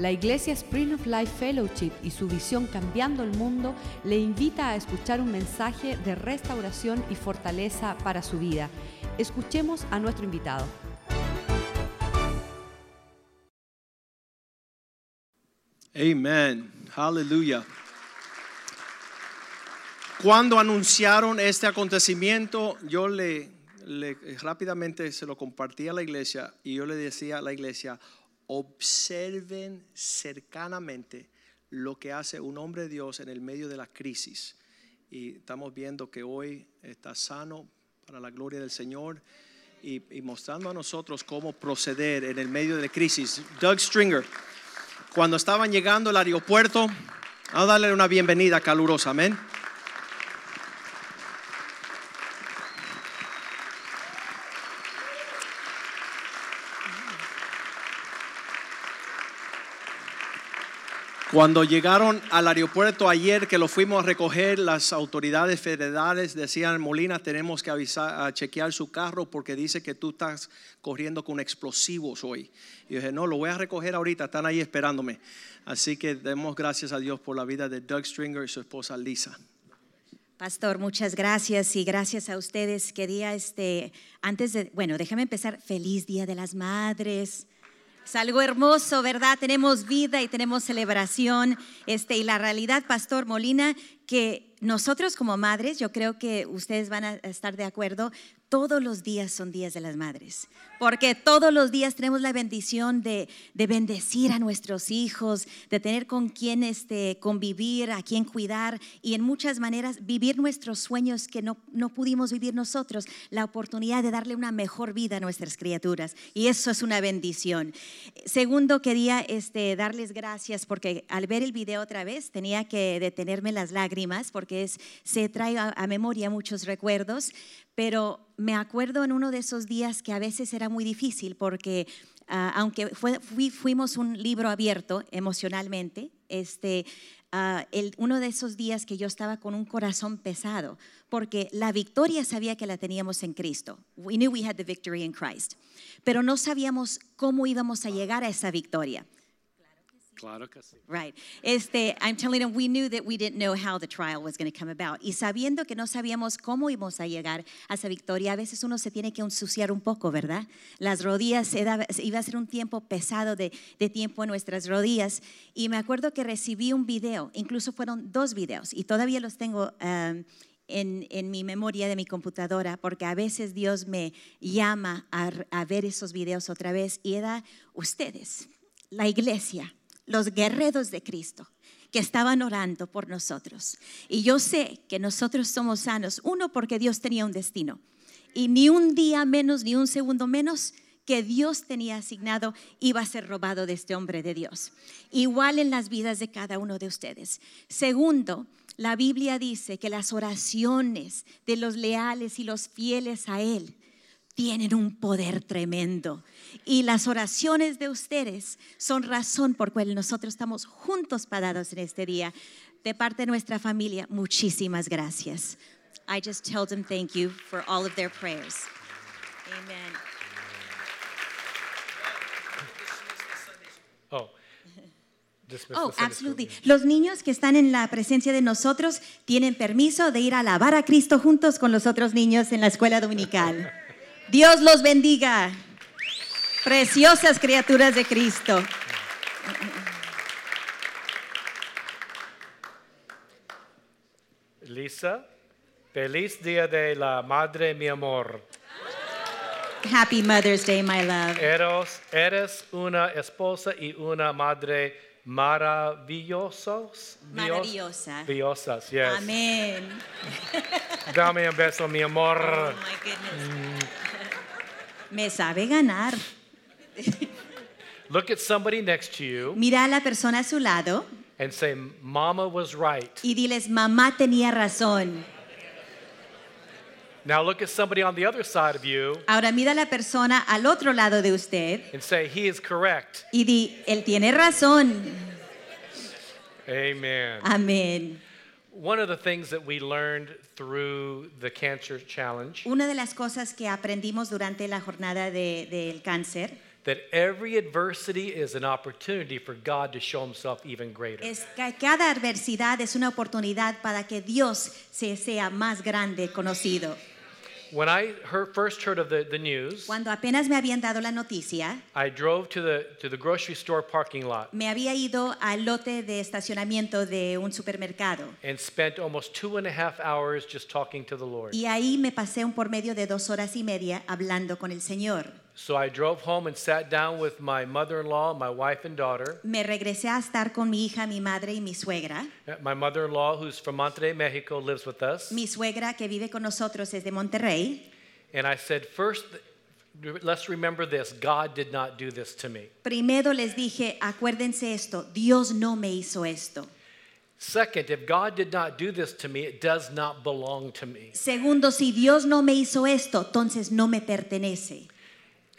La Iglesia Spring of Life Fellowship y su visión Cambiando el Mundo le invita a escuchar un mensaje de restauración y fortaleza para su vida. Escuchemos a nuestro invitado. Amen. Aleluya. Cuando anunciaron este acontecimiento, yo le, le- rápidamente se lo compartí a la iglesia y yo le decía a la iglesia, observen cercanamente lo que hace un hombre de Dios en el medio de la crisis. Y estamos viendo que hoy está sano para la gloria del Señor y, mostrando a nosotros cómo proceder en el medio de la crisis. Doug Stringer cuando estaban llegando al aeropuerto, a darle una bienvenida calurosa, amén. Cuando llegaron al aeropuerto ayer que lo fuimos a recoger, las autoridades federales decían, Molina, tenemos que avisar, a chequear su carro porque dice que tú estás corriendo con explosivos hoy. Y yo dije, no, lo voy a recoger ahorita, están ahí esperándome. Así que demos gracias a Dios por la vida de Doug Stringer y su esposa Lisa. Pastor, muchas gracias y gracias a ustedes. Quería, este, antes de, bueno, déjame empezar. Feliz Día de las Madres. Es algo hermoso, ¿verdad? Tenemos vida y tenemos celebración. Este, y la realidad, Pastor Molina, que nosotros como madres, yo creo que ustedes van a estar de acuerdo, todos los días son días de las madres, porque todos los días tenemos la bendición de, de bendecir a nuestros hijos, de tener con quien este, convivir, a quien cuidar y en muchas maneras vivir nuestros sueños que no, no pudimos vivir nosotros, la oportunidad de darle una mejor vida a nuestras criaturas y eso es una bendición. Segundo, quería este, darles gracias porque al ver el video otra vez tenía que detenerme las lágrimas porque es, se trae a, a memoria muchos recuerdos, pero me acuerdo en uno de esos días que a veces era muy difícil porque ah, aunque fue- fui- fuimos un libro abierto emocionalmente, este, ah, el- uno de esos días que yo estaba con un corazón pesado, porque la victoria sabía que la teníamos en Cristo. We knew we had the victory in Christ, pero no sabíamos cómo íbamos a llegar a esa victoria. Claro que sí. Right. Este, I'm telling them we knew that we didn't know how the trial was going to come about. Y sabiendo que no sabíamos cómo íbamos a llegar a esa victoria, a veces uno se tiene que ensuciar un poco, ¿verdad? Las rodillas, iba a ser un tiempo pesado de, de tiempo en nuestras rodillas. Y me acuerdo que recibí un video, incluso fueron dos videos, y todavía los tengo um, en, en mi memoria de mi computadora, porque a veces Dios me llama a, a ver esos videos otra vez, y era ustedes, la iglesia los guerreros de Cristo que estaban orando por nosotros. Y yo sé que nosotros somos sanos, uno porque Dios tenía un destino y ni un día menos, ni un segundo menos que Dios tenía asignado iba a ser robado de este hombre de Dios. Igual en las vidas de cada uno de ustedes. Segundo, la Biblia dice que las oraciones de los leales y los fieles a Él tienen un poder tremendo. Y las oraciones de ustedes son razón por cual nosotros estamos juntos parados en este día. De parte de nuestra familia, muchísimas gracias. I just tell them thank you for all of their prayers. Amen. Oh, Oh, absolutely. Los niños que están en la presencia de nosotros tienen permiso de ir a alabar a Cristo juntos con los otros niños en la escuela dominical. Dios los bendiga. Preciosas criaturas de Cristo. Lisa, feliz día de la madre, mi amor. Happy Mother's Day, my love. Eres, eres una esposa y una madre maravillosos. Maravillosa. Maravillosas, yes. Amén. Dame un beso, mi amor. Oh, my goodness. Me sabe ganar. Look at somebody next to you Mira a la persona a su lado and say, Mama was right. y diles, mamá tenía razón. Now look at somebody on the other side of you Ahora mira a la persona al otro lado de usted and say, He is correct. y di, él tiene razón. Amen. Amén. Una de las cosas que aprendimos durante la jornada de- del cáncer, that that every adversity is an opportunity for God to show himself even greater. es que cada adversidad es una oportunidad para que Dios se sea más grande conocido. When I heard, first heard of the, the news, Cuando apenas me habían dado la noticia, I drove to the, to the grocery store parking lot me había ido al lote de estacionamiento de un supermercado and spent almost two and a half hours just talking to the Lord. y ahí me pasé un por medio de dos horas y media hablando con el Señor. So I drove home and sat down with my mother in law, my wife, and daughter. Me regresé a estar con mi hija, mi madre y mi suegra. Uh, My mother in law, who's from Monterrey, Mexico, lives with us. Mi suegra que vive con nosotros es de Monterrey. And I said, first, let's remember this God did not do this to me. Primero les dije, acuérdense esto, Dios no me hizo esto. Second, if God did not do this to me, it does not belong to me. Segundo, si Dios no me hizo esto, entonces no me pertenece.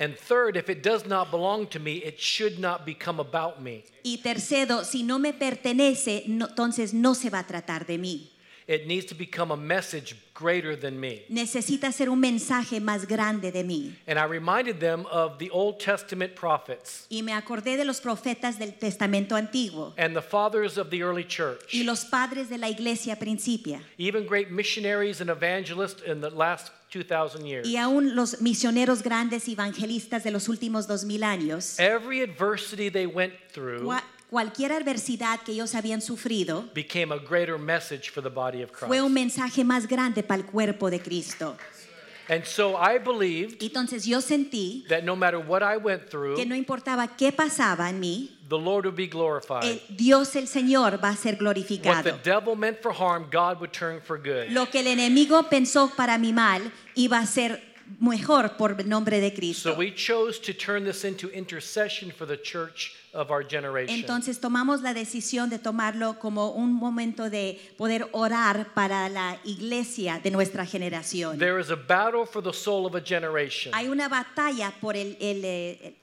And third, if it does not belong to me, it should not become about me. Y tercero, si no me pertenece, no- entonces no se va a tratar de mí. It needs to become a message greater than me. Necesita ser un mensaje más grande de mí. And I reminded them of the Old Testament prophets Y me acordé de los profetas del Testamento Antiguo and the fathers of the early church, y los padres de la iglesia principia even great missionaries and evangelists in the last 2,000 years. y aún los misioneros grandes evangelistas de los últimos dos mil años. Every adversity they went through cualquier adversidad que ellos habían sufrido became a greater message for the body of fue un Christ. mensaje más grande para el cuerpo de Cristo. And so I believed Entonces yo sentí that no matter what I went through, que no importaba qué pasaba en mí, the Lord would be glorified. el Dios el Señor va a ser What the glorificado. devil meant for harm, God would turn for good. Lo que el enemigo pensó para mi mal iba a ser mejor por el nombre de So Cristo. we chose to turn this into intercession for the church of our generation. Entonces tomamos la decisión de tomarlo como un momento de poder orar para la iglesia de nuestra generación. There is a battle for the soul of a generation. Hay una batalla por el, el, eh,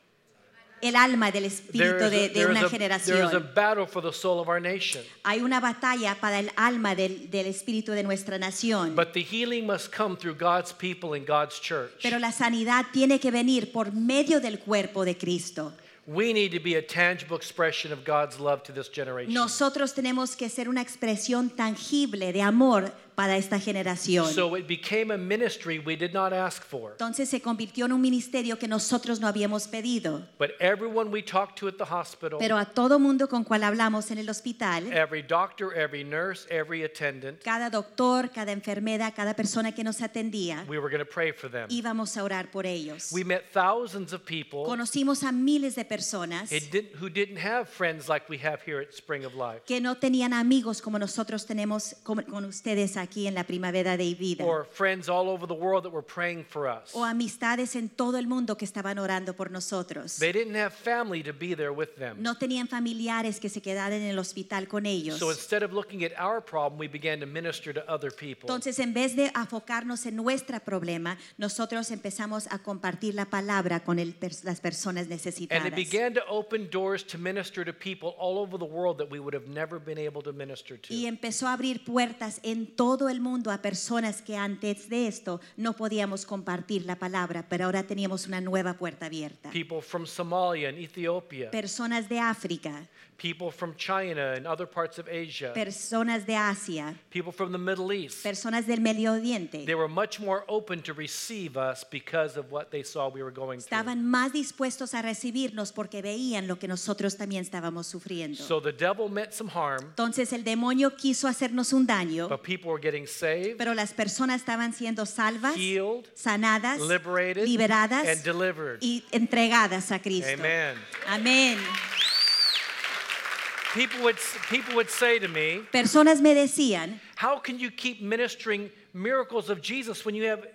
el alma del There espíritu is de, a, de is una a- there is a generación. battle for the soul of our nation. Hay una batalla para el alma del, del espíritu de nuestra nación. But the healing must come through God's people and God's church. Pero la sanidad tiene que venir por medio del cuerpo de Cristo. We need to be a tangible expression of God's love to this generation. Nosotros tenemos que ser una expresión tangible de amor para esta generación. So it became a ministry we did not ask for. Entonces se convirtió en un ministerio que nosotros no habíamos pedido. But everyone we talked to at the hospital, Pero a todo mundo con cual hablamos en el hospital, every doctor, every nurse, every attendant, cada doctor, cada enfermera, cada persona que nos atendía, we were going to pray for them. íbamos a orar por ellos. We met thousands of people Conocimos a miles de personas didn't, who didn't have friends like we have here at Spring of Life, que no tenían amigos como nosotros tenemos con ustedes aquí en la primavera de vida. or friends all over the world that were praying for us. O amistades en todo el mundo que estaban orando por nosotros. They didn't have family to be there with them. No tenían familiares que se quedaran en el hospital con ellos. So instead of looking at our problem, we began to minister to other people. Entonces, en vez de enfocarnos en nuestro problema, nosotros empezamos a compartir la palabra con el las personas And necesitadas. it began to open doors to minister to people all over the world that we would have never been able to minister Y to. empezó a abrir puertas en todo el mundo a personas que antes de esto no podíamos compartir la palabra, pero ahora teníamos una nueva puerta abierta. People from Somalia and Ethiopia, Personas de África, people from China and other parts of Asia, personas de Asia, people from the Middle East. personas del Medio Oriente. They were much more open to receive us because of what they saw we were going through. Estaban más dispuestos a recibirnos porque veían lo que nosotros también estábamos sufriendo. So the devil meant some harm, Entonces el demonio quiso hacernos un daño, but people were getting saved, pero las personas estaban siendo salvas, healed, sanadas, liberated, liberadas and delivered. y entregadas a Cristo. Amen. Amén. People would, people would say to me, Personas me decían, How can you keep ministering miracles of Jesus when you have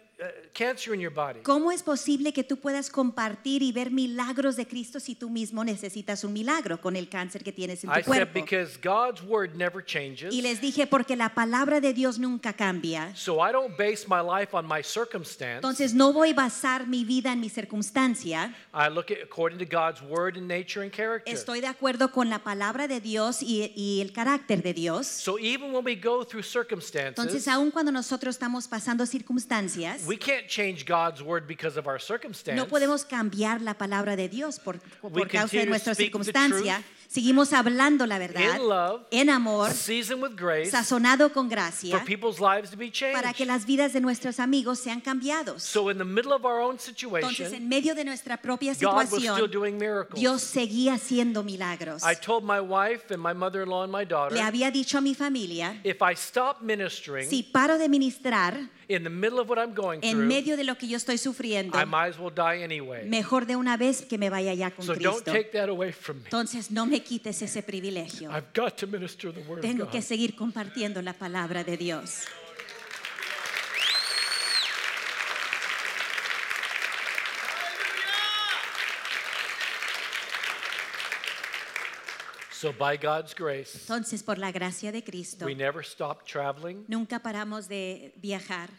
cancer in your body? ¿cómo es posible que tú puedas compartir y ver milagros de Cristo si tú mismo necesitas un milagro con el cáncer que tienes en tu I said, cuerpo? Because God's word never changes. Y les dije, porque la palabra de Dios nunca cambia. So I don't base my life on my circumstance. Entonces no voy a basar mi vida en mi circunstancia. I look at according to God's word and nature and character. Estoy de acuerdo con la palabra de Dios y, y el carácter de Dios. So even when we go through circumstances, Entonces, aun cuando nosotros estamos pasando circunstancias, We can't change God's word because of our circumstance. No podemos cambiar la palabra de Dios por, causa de nuestra circunstancia. Seguimos hablando la verdad in love, en amor, grace, sazonado con for gracia, people's lives to be para que las vidas de nuestros amigos sean cambiados. So in the middle of our own Entonces, en medio de nuestra propia situación. Dios seguía haciendo milagros. I told my wife and my mother-in-law and my daughter, Le había dicho a mi familia, if I stop ministering si paro de ministrar in the middle of what I'm going en through, medio de lo que yo estoy sufriendo, I might as well die anyway. mejor de una vez que me vaya ya con So don't Cristo. take that away from me. Entonces, no me quites ese privilegio. I've got to minister the word of Tengo God. que seguir compartiendo la palabra de Dios. So by God's grace, Entonces, por la gracia de Cristo, we never stopped traveling. nunca paramos de viajar.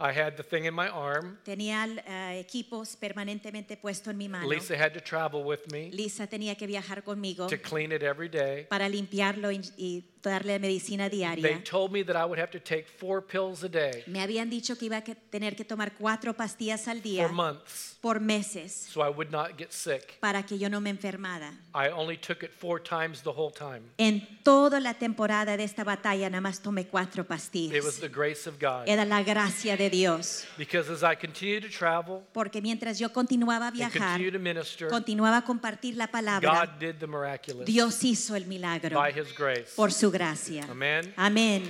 I had the thing in my arm. Tenía eh, equipos permanentemente puesto en mi mano. Lisa had to travel with me Lisa tenía que viajar conmigo to clean it every day. para limpiarlo y darle medicina They diaria. told me that I would have to take four pills a day Me habían dicho que iba a tener que tomar cuatro pastillas al día for months por meses so I would not get sick. para que yo no me enfermara. I only took it four times the whole time. En toda la temporada de esta batalla nada más tomé cuatro It was pastillas. the grace of God. Era la gracia de Dios. Because as I continued to travel Porque mientras yo continuaba a viajar, continued to minister, continuaba a compartir la palabra, God did the miraculous Dios hizo el milagro by His grace. por su su gracia. Amén. Amén.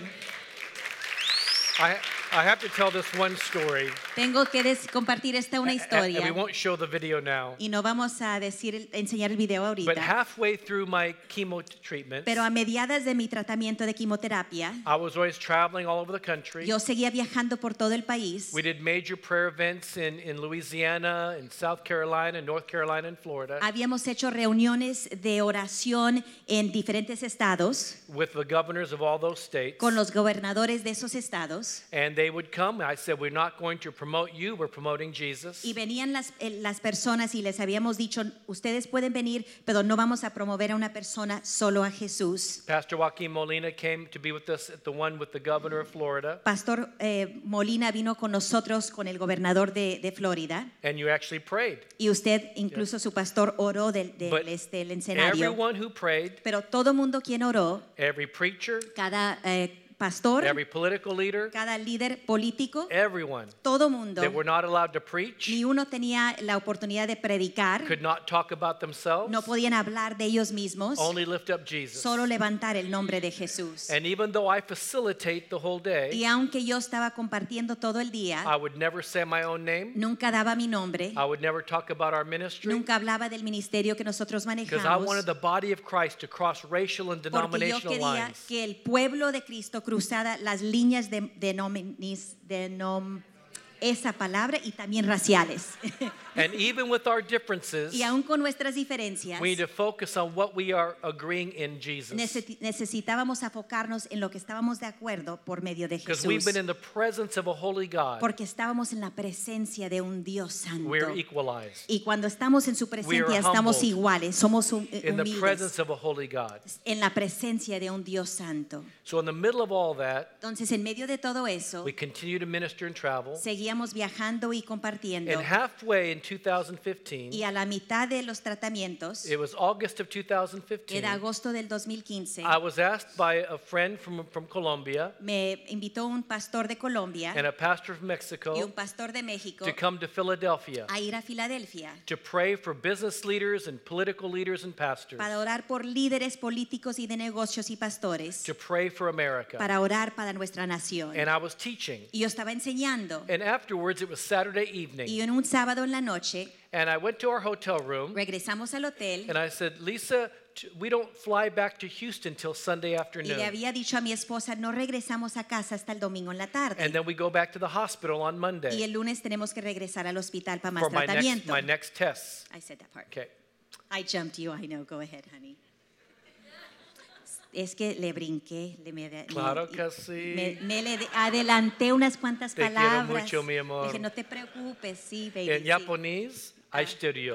I, have to tell this one story, Tengo que compartir esta una and historia we won't show the video now. y no vamos a decir enseñar el video But ahorita. halfway through my chemo treatment, Pero a mediadas de mi tratamiento de quimioterapia, I was always traveling all over the country. yo seguía viajando por todo el país. We did major prayer events in, in Louisiana, in South Carolina, North Carolina, and Florida Habíamos hecho reuniones de oración en diferentes estados with the governors of all those states. con los gobernadores de esos estados And they would come. I said, We're not going to promote you, we're promoting Jesus. y venían las, eh, las personas y les habíamos dicho, ustedes pueden venir, pero no vamos a promover a una persona, solo a Jesús. Pastor Joaquin Molina came to be with us at the one with the governor of Florida. Pastor eh, Molina vino con nosotros, con el gobernador de, de Florida, And you actually prayed. y usted, incluso su pastor, oró del, del, But este, el escenario. Everyone who prayed, Pero todo mundo quien oró, every preacher, cada eh, pastor, every political leader, cada líder político, everyone todo mundo, that were not allowed to preach, ni uno tenía la oportunidad de predicar, could not talk about themselves, no podían hablar de ellos mismos, only lift up Jesus. solo levantar el nombre de Jesús. And even though I facilitate the whole Y day, aunque yo estaba compartiendo todo el día, I would never say my own name. nunca daba mi nombre, I would never talk about our ministry nunca hablaba del ministerio que nosotros because I wanted manejamos, the body of Christ to cross racial and porque yo denominational quería lines. que el pueblo de Cristo cruzara las líneas de, de, nominis- de nom- esa palabra y también raciales. And even with our differences, y aún con nuestras diferencias, we need to focus on what we are agreeing in Jesus. necesi- necesitábamos enfocarnos en lo que estábamos de acuerdo por medio de Because we've Jesús. been in the presence of a holy God, Porque estábamos en la presencia de un Dios santo. we're equalized. Y cuando estamos en su presencia estamos iguales, somos hum- In the humildes presence of a holy God. en la presencia de un Dios santo. So, in the middle of all that, Entonces, en medio de todo eso, we continue to minister and travel. seguíamos viajando y compartiendo. And halfway in 2015, Y a la mitad de los tratamientos, it was August of 2015, era agosto del 2015, I was asked by a friend from, from Colombia me invitó un pastor de Colombia and a pastor from Mexico y un pastor de México to come to Philadelphia a ir a Filadelfia to pray for business leaders and political leaders and pastors, para orar por líderes políticos y de negocios y pastores, to pray for America. para orar para nuestra nación. And I was teaching. Y yo estaba enseñando. And afterwards, it was Saturday Y evening. en un sábado en la noche And I went to our hotel room regresamos al hotel and I said, Lisa, we don't fly back to Houston till Sunday y le afternoon. había dicho a mi esposa, no regresamos a casa hasta el domingo en la And then we go back to the hospital on Y Monday el lunes tenemos que regresar al hospital para más for my next, tratamiento. my next tests. I said that part. Okay. I jumped you, I know. Go ahead, honey. Es que le brinqué, le me, me- Claro que sí. me, me le de- adelanté unas cuantas Te quiero palabras. mucho, mi amor. Dije, no te preocupes, sí, baby. En sí. japonés, Ah.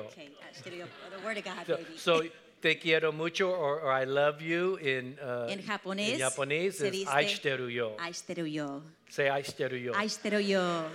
Okay, I stereo. The word of God, So, baby. so, te quiero mucho or, or I love you in, uh, en japonés, en japonés se dice. Say I stereo.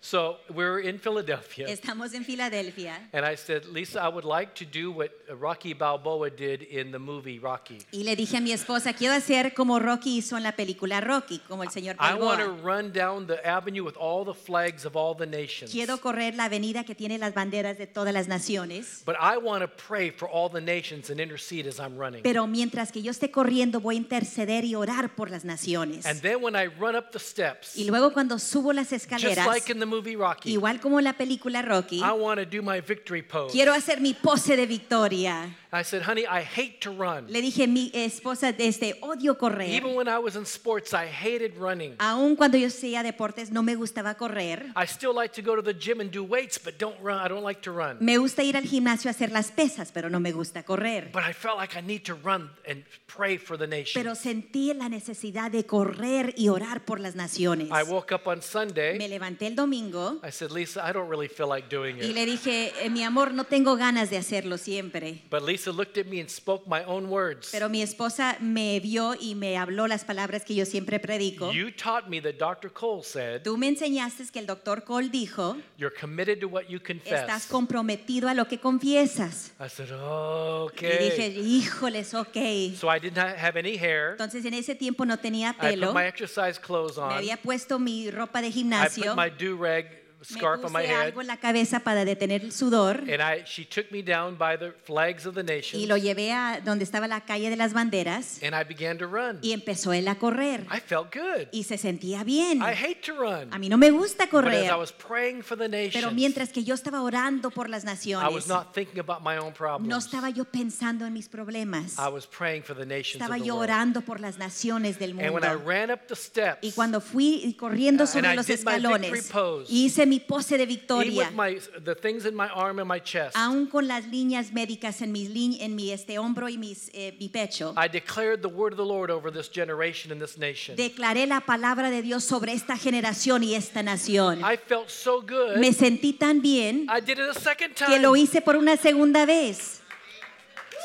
So we were in Philadelphia. Estamos en Filadelfia. And I said, Lisa, I would like to do what Rocky Balboa did in the movie Rocky. Y le dije a mi esposa, quiero hacer como Rocky hizo en la película Rocky, como el señor I want to run down the avenue with all the flags of all the nations. Quiero correr la avenida que tiene las banderas de todas las naciones. But I want to pray for all the nations and intercede as I'm running. Pero mientras que yo esté corriendo, voy a interceder y orar por las naciones. And then when I run up the steps, Y luego cuando subo las just like in the movie Rocky, igual como la película Rocky, I want to do my victory pose. quiero hacer mi pose de victoria. I said, honey, I hate to run. Le dije mi esposa, desde odio correr. Even when I was in sports, I hated running. Aun cuando yo hacía deportes, no me gustaba correr. I still like to go to the gym and do weights, but don't run. I don't like to run. Me gusta ir al gimnasio a hacer las pesas, pero no me gusta correr. But I felt like I need to run and pray for the nation. Pero sentí la necesidad de correr y orar por las naciones. I woke up on Me Sunday. levanté el domingo I said, Lisa, I don't really feel like doing y it. le dije, "Eh, mi amor, no tengo ganas de hacerlo siempre. But Lisa looked at me and spoke my own words. Pero mi esposa me vio y me habló las palabras que yo siempre predico. You taught me that Dr. Cole said, Tú me enseñaste que el doctor Cole dijo, You're committed to what you estás confess. comprometido a lo que confiesas. I said, oh, Y dije, okay. híjoles, ok. So I didn't ha- have any hair. Entonces en ese tiempo no tenía I pelo. put my exercise clothes Me on. había puesto mi ropa de I gimnasio. put my do-rag Me scarf on my head. algo en la cabeza para detener el sudor. And I, she took me down by the flags of the Y lo llevé a donde estaba la calle de las banderas. And I began to run. Y empezó él a correr. I felt good. Y se sentía bien. I hate to run. A mí no me gusta But as correr. I was praying for the Pero nations, mientras que yo estaba orando por las I was naciones, not thinking about my own no problems. estaba yo pensando en mis problemas. I was praying for the nations Estaba of the yo world. orando por las naciones del And when I mundo. ran up the steps, Y cuando fui corriendo sobre los escalones, hice mi pose de victoria, with my, the things in my arm and my chest, aún con las líneas médicas en mi, en mi este hombro y mis, eh, mi pecho, I declared the word of the Lord over this generation and this nation. declaré la palabra de Dios sobre esta generación y esta nación. I felt so good. Me sentí tan bien I did it a second que time. lo hice por una segunda vez.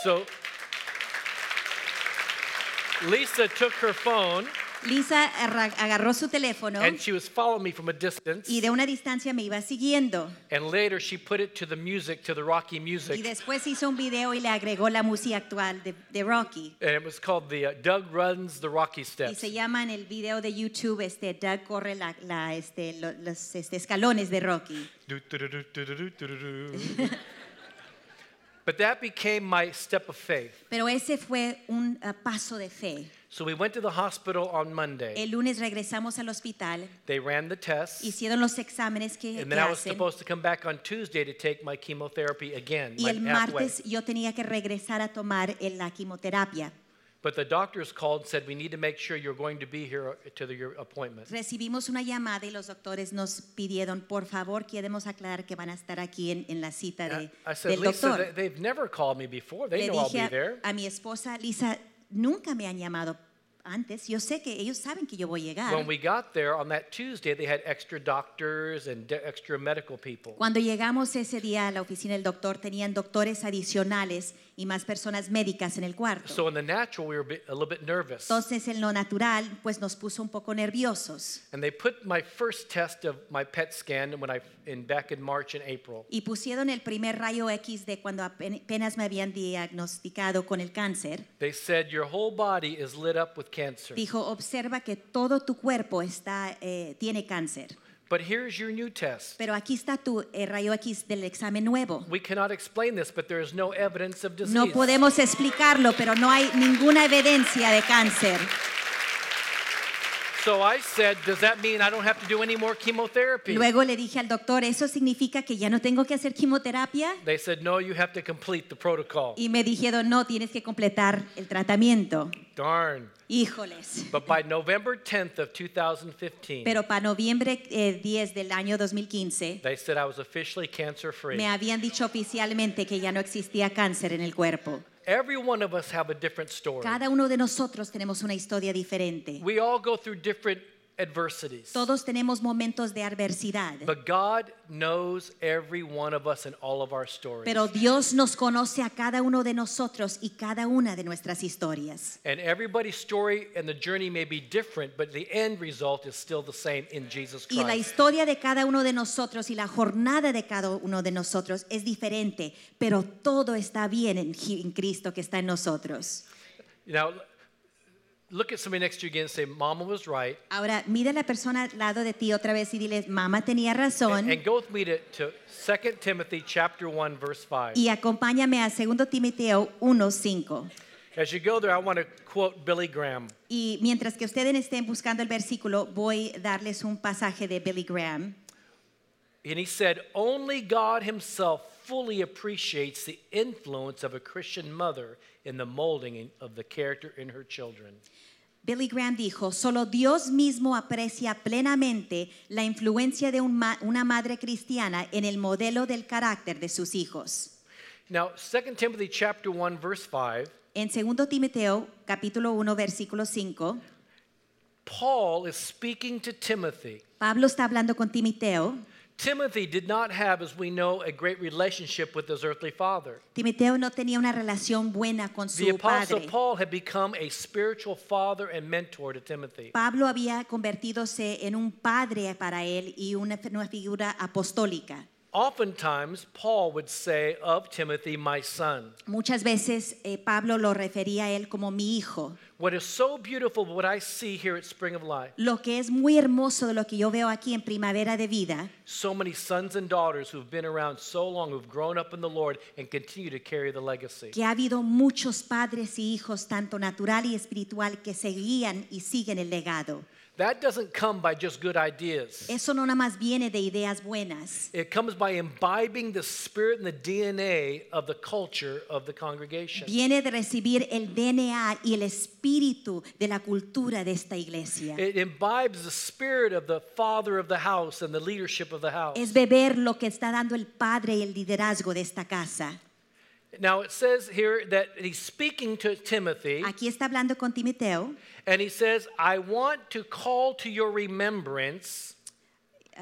So Lisa took her phone Lisa agarró su teléfono and she was following me from a distance. y de una distancia me iba siguiendo. And later she put it to the music, to the Rocky music. Y después hizo un video y le agregó la música actual de, Rocky. And it was called the uh, Doug runs the Rocky steps. Y se llama en el video de YouTube este Doug corre la, este, los este, escalones de Rocky. But that became my step of faith. Pero ese fue un uh, paso de fe. So we went to the hospital on Monday. El lunes regresamos al hospital, They ran the tests. hicieron los exámenes que, And then I was hacen. supposed to come back on Tuesday to take my chemotherapy again, Y el halfway. martes yo tenía que regresar a tomar la quimioterapia. But the doctors called and said, we need to make sure you're going to be here to the, your appointment. Recibimos una llamada y los doctores nos pidieron, por favor, queremos aclarar que van a estar aquí en, en la cita de, I I said, del Lisa, doctor. they- they've never called me before. They Le know I'll be there. a, a mi esposa, Lisa, nunca me han llamado antes. Yo sé que ellos saben que yo voy a llegar. When we got there on that Tuesday, they had extra doctors and extra medical people. Cuando llegamos ese día a la oficina del doctor, tenían doctores adicionales y más personas médicas en el cuarto. So in the natural, we were a, bit, a little bit nervous. Entonces, en lo natural, pues nos puso un poco nerviosos. And they put my first test of my PET scan when I in back in March and April. Y pusieron el primer rayo X de cuando apen- apenas me habían diagnosticado con el cáncer. They said your whole body is lit up with cancer. Dijo, observa que todo tu cuerpo está, eh, tiene cáncer. But here's your new test. Pero aquí está tu rayo X del examen nuevo. We cannot explain this, but there is no evidence of disease. No podemos explicarlo, pero no hay ninguna evidencia de cáncer. Luego le dije al doctor, ¿eso significa que ya no tengo que hacer quimioterapia? They said, no, you have to complete the protocol. Y me dijeron, no, tienes que completar el tratamiento. Darn. Híjoles. But by November 10th of 2015, Pero para noviembre eh, 10 del año 2015, they said I was officially cancer free. me habían dicho oficialmente que ya no existía cáncer en el cuerpo. Every one of us have a different story. Cada uno de nosotros tenemos una historia diferente. We all go through different adversities. Todos tenemos momentos de adversidad. But God knows every one of us and all of our stories. Pero Dios nos conoce a cada uno de nosotros y cada una de nuestras historias. and everybody's story and the journey may be different, but the end result is still the same in Jesus Y la Christ. historia de cada uno de nosotros y la jornada de cada uno de nosotros es diferente, pero todo está bien en, en Cristo que está en nosotros. Now, look at somebody next to you again and say, Mama was right. Ahora, mira a la persona al lado de ti otra vez y dile, mamá tenía razón. And go with me to, to 2 Timothy chapter 1, verse 5. Y acompáñame a 2 Timoteo 1:5. As you go there, I want to quote Billy Graham. Y mientras que ustedes estén buscando el versículo, voy a darles un pasaje de Billy Graham. And he said, Only God Himself fully appreciates the influence of a Christian mother in the molding of the character in her children. Billy Graham dijo, solo Dios mismo aprecia plenamente la influencia de un ma- una madre cristiana en el modelo del carácter de sus hijos. Now, 2 Timothy chapter 1, verse 5, En 2 Timoteo capítulo 1 versículo 5, Paul is speaking to Timothy. Pablo está hablando con Timoteo. Timothy did not have, as we know, a great relationship with his earthly father. Timoteo no tenía una relación buena con The su Apostle padre. Paul had become a spiritual father and mentor to Timothy. Pablo había convertidose en un padre para él y una, una figura apostólica. Oftentimes, Paul would say of Timothy, my son. Muchas veces eh, Pablo lo refería a él como mi hijo. What is so beautiful, what I see here at Spring of Life, Lo que es muy hermoso de lo que yo veo aquí en Primavera de Vida, so many sons and daughters who've been around so long, who've grown up in the Lord and continue to carry the legacy. que ha habido muchos padres y hijos, tanto natural y espiritual, que seguían y siguen el legado. That doesn't come by just good ideas. Eso no nada más viene de ideas buenas. It comes by imbibing the spirit and the DNA of the culture of the congregation. Viene de recibir el DNA y el espíritu de la cultura de esta iglesia. It imbibes the spirit of the father of the house and the leadership of the house. Es beber lo que está dando el padre y el liderazgo de esta casa. Now it says here that he's speaking to Timothy Aquí está hablando con Timoteo. and he says, I want to call to your remembrance uh,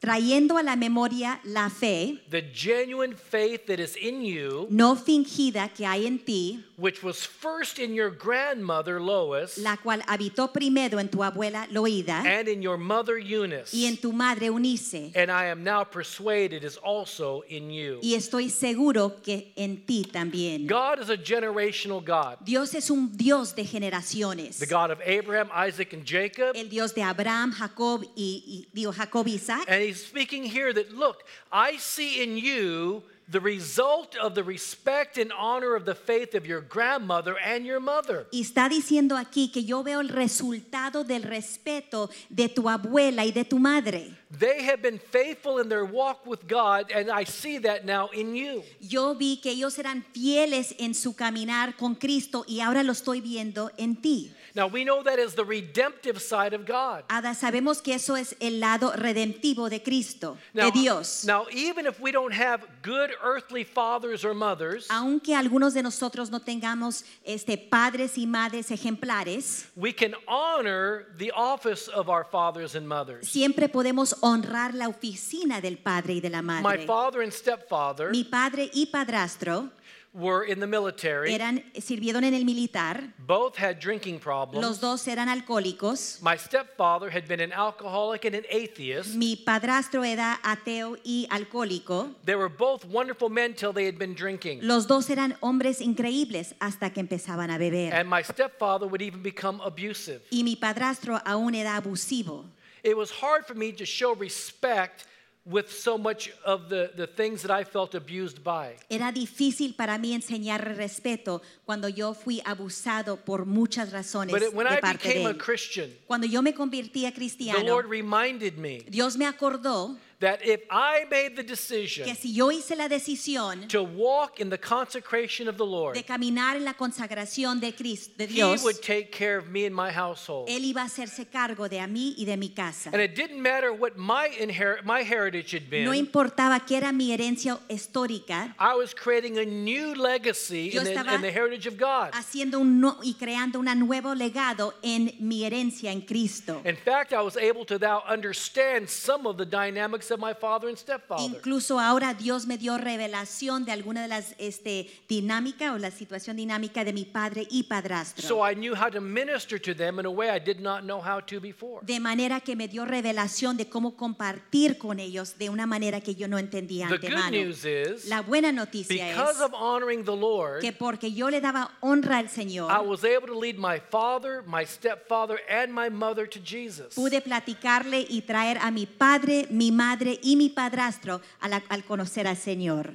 trayendo a la memoria la fe the genuine faith that is in you, no fingida que hay en ti, which was first in your grandmother Lois la cual habitó primero en tu abuela Loida and in your mother Eunice. y en tu madre Unice. And I am now persuaded is also in you. Y estoy seguro que en ti también. God is a generational God. Dios es un Dios de generaciones. The God of Abraham, Isaac, and Jacob. El Dios de Abraham, Jacob y, y digo Jacob y Isaac. And he's speaking here that, look, I see in you the result of the respect and honor of the faith of your grandmother and your mother. Y está diciendo aquí que yo veo el resultado del respeto de tu abuela y de tu madre. They have been faithful in their walk with God, and I see that now in you. Yo vi que ellos eran fieles en su caminar con Cristo y ahora lo estoy viendo en ti. Now, we know that is the redemptive side of God. Ada, sabemos que eso es el lado redemptivo de Cristo, Now, de Dios. now, even if we don't have good earthly fathers or mothers, Aunque algunos de nosotros no tengamos este, padres y madres ejemplares, we can honor the office of our fathers and mothers. siempre podemos honrar la oficina del padre y de la madre. My father and stepfather Mi padre y padrastro were in the military. eran, sirvieron en el militar, Both had drinking problems. los dos eran alcohólicos. My stepfather had been an alcoholic and an atheist. Mi padrastro era ateo y alcohólico. They were both wonderful men till they had been drinking. Los dos eran hombres increíbles hasta que empezaban a beber. And my stepfather would even become abusive. Y mi padrastro aún era abusivo. It was hard for me to show respect with so much of the, the things that I felt abused by. Era difícil para mí enseñar respeto cuando yo fui abusado por muchas razones But it- when de I parte de became a. Christian, Cuando yo me convertí a the cristiano, Lord reminded me Dios me acordó that if I made the decision que si yo hice la decisión to walk in the consecration of the Lord, de caminar en la consagración de Cristo, de He would take care of me and my household. Él iba a hacerse cargo de a mí y de mi casa. And it didn't matter what my inherit, my heritage had No been. importaba que era mi herencia histórica, I was creating a new legacy in the, in the heritage of God. haciendo un no- y creando un nuevo legado en mi herencia en Cristo. In fact, I was able to now understand some of the dynamics of my father and stepfather. Incluso ahora Dios me dio revelación de alguna de las este, dinámica o la situación dinámica de mi padre y padrastro. So I knew how to minister to them in a way I did not know how to before. de manera que me dio revelación de cómo compartir con ellos de una manera que yo no entendía The good news is, La buena noticia because es of honoring the Lord, que porque yo le daba honra al I Señor, was able to lead my father, my stepfather, and my mother to Jesus. pude platicarle y traer a mi padre, mi madre y mi padrastro al conocer al Señor.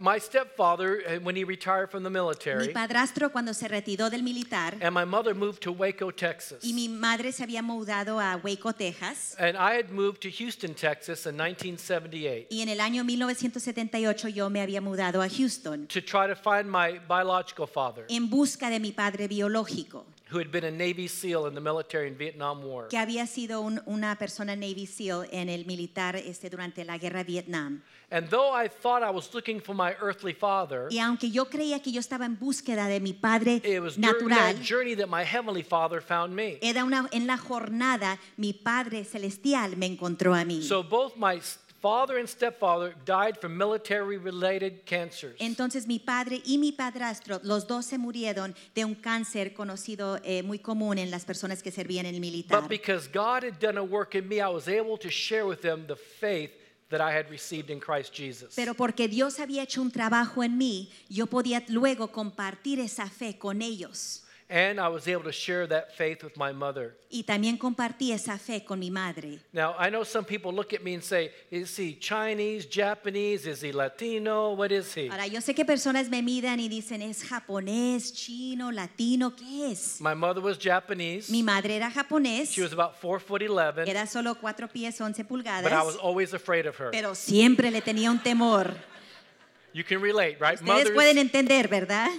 My stepfather, uh, when he retired from the Mi military, padrastro cuando se retiró del militar and my mother moved to Waco, Texas. y mi madre se había mudado a Waco, Texas. And I had moved to Houston, Texas in 1978 Y en el año 1978 yo me había mudado a Houston to try to find my biological father, en busca de mi padre biológico. Who had been a Navy SEAL in the military in Vietnam War. que había sido un- una persona Navy SEAL en el militar este, durante la guerra de Vietnam. And though I thought I was looking for my earthly father, Y aunque yo creía que yo estaba en búsqueda de mi padre it was during natural, that journey that my heavenly father found me. era una, en la jornada mi padre celestial me encontró a mí. So both my s- father and stepfather died from military related cancers. Entonces mi padre y mi padrastro, los dos se murieron de un cáncer conocido eh, muy común en las personas que servían en el militar. But because God had done a work in me, I was able to share with them the faith that I had received in Christ Jesus. Pero porque Dios había hecho un trabajo en mí, yo podía luego compartir esa fe con ellos. And I was able to share that faith with my mother. Y también compartí esa fe con mi madre. Now, I know some people look at me and say, Is he Chinese, Japanese? Is he Latino? What is he? Ahora, yo sé que personas me miran y dicen, ¿es japonés, chino, latino? ¿Qué es? My mother was Japanese. Mi madre era japonés, She was about four foot eleven, era solo cuatro pies, once but I was always afraid of her. pero siempre le tenía un temor. You can relate, right? Ustedes pueden entender, ¿verdad?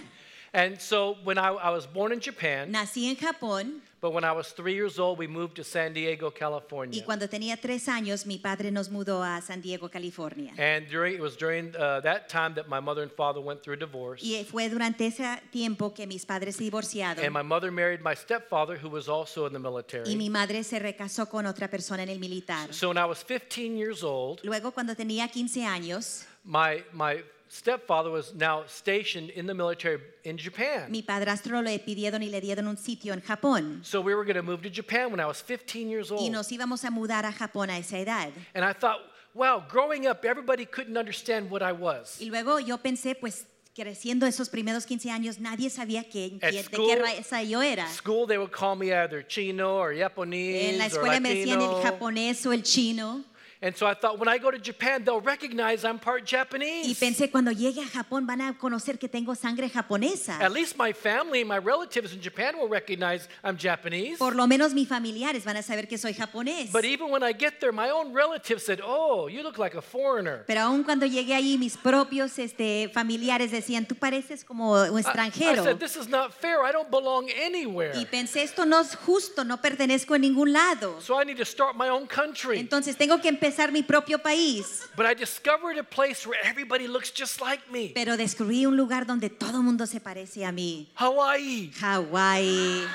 And so when I, I was born in Japan, Nací en Japón but when I was three years old, we moved to San Diego, California. y cuando tenía tres años mi padre nos mudó a San Diego, California. And during, it was during uh, that time that my mother and father went through a divorce. Y fue durante ese tiempo que mis padres se divorciaron. And my mother married my stepfather, who was also in the military. y mi madre se recasó con otra persona en el militar. So when I was 15 years old, Luego, cuando tenía 15 años, my, my stepfather was now stationed in the military in Japan. mi padrastro le pidieron y le dieron un sitio en Japón. So we were going to move to Japan when I was 15 years old. Y nos íbamos a mudar a Japón a esa edad. And I thought, wow, growing up, everybody couldn't understand what I was. Y luego yo pensé, pues creciendo esos primeros 15 años, nadie sabía que, de school- qué raza yo era. School, they would call me either Chino or Japanese En la or escuela me decían el japonés o el chino. And so I thought, when I go to Japan, they'll recognize I'm part Y Japanese. pensé, cuando llegue a Japón van a conocer que tengo sangre japonesa. At least my family and my relatives in Japan will recognize I'm Japanese. Por lo menos mis familiares van a saber que soy japonés. But even when I get there, my own relatives said, Oh, you look like a foreigner. Pero aún cuando llegué ahí, mis propios este, familiares decían, tú pareces como un I- I, extranjero. said, This is not fair. I don't belong anywhere. Y pensé, esto no es justo, no pertenezco a ningún lado. So I need to start my own country. Entonces tengo que empezar mi propio país. But I discovered a place where everybody looks just like me Pero descubrí un lugar donde todo el mundo se parece a mí. Hawaii. Hawaii.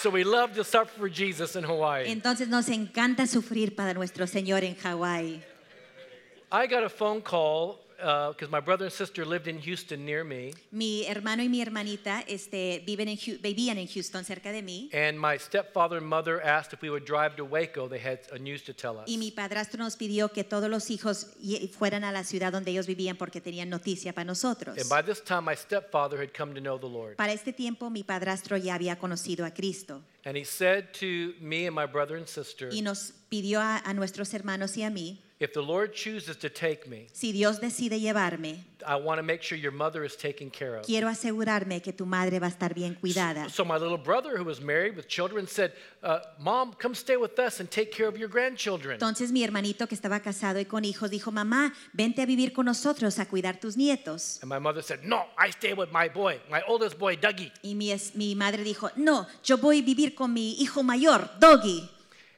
So we love to suffer for Jesus in Hawaii. Entonces nos encanta sufrir para nuestro Señor en Hawaii. I got a phone call Uh, because my brother and sister lived in Houston near me, Mi hermano y mi hermanita este, viven en, vivían en Houston, cerca de mí. and my stepfather and mother asked if we would drive to Waco. They had a news to tell us. Y mi padrastro nos pidió que todos los hijos fueran a la ciudad donde ellos vivían porque tenían noticia para nosotros. And by this time, my stepfather had come to know the Lord. Para este tiempo mi padrastro ya había conocido a Cristo And he said to me and my brother and sister, y nos pidió a, a nuestros hermanos y a mí, If the Lord chooses to take me, Si Dios decide llevarme, I want to make sure your mother is taken care of. quiero asegurarme que tu madre va a estar bien cuidada. So my little brother, who was married with children, said, uh, "Mom, come stay with us and take care of your grandchildren." Entonces mi hermanito que estaba casado y con hijos dijo, mamá, vente a vivir con nosotros a cuidar tus nietos. And my mother said, "No, I stay with my boy, my oldest boy, Dougie." Y mi, madre dijo, no, yo voy a vivir con mi hijo mayor, Doggy.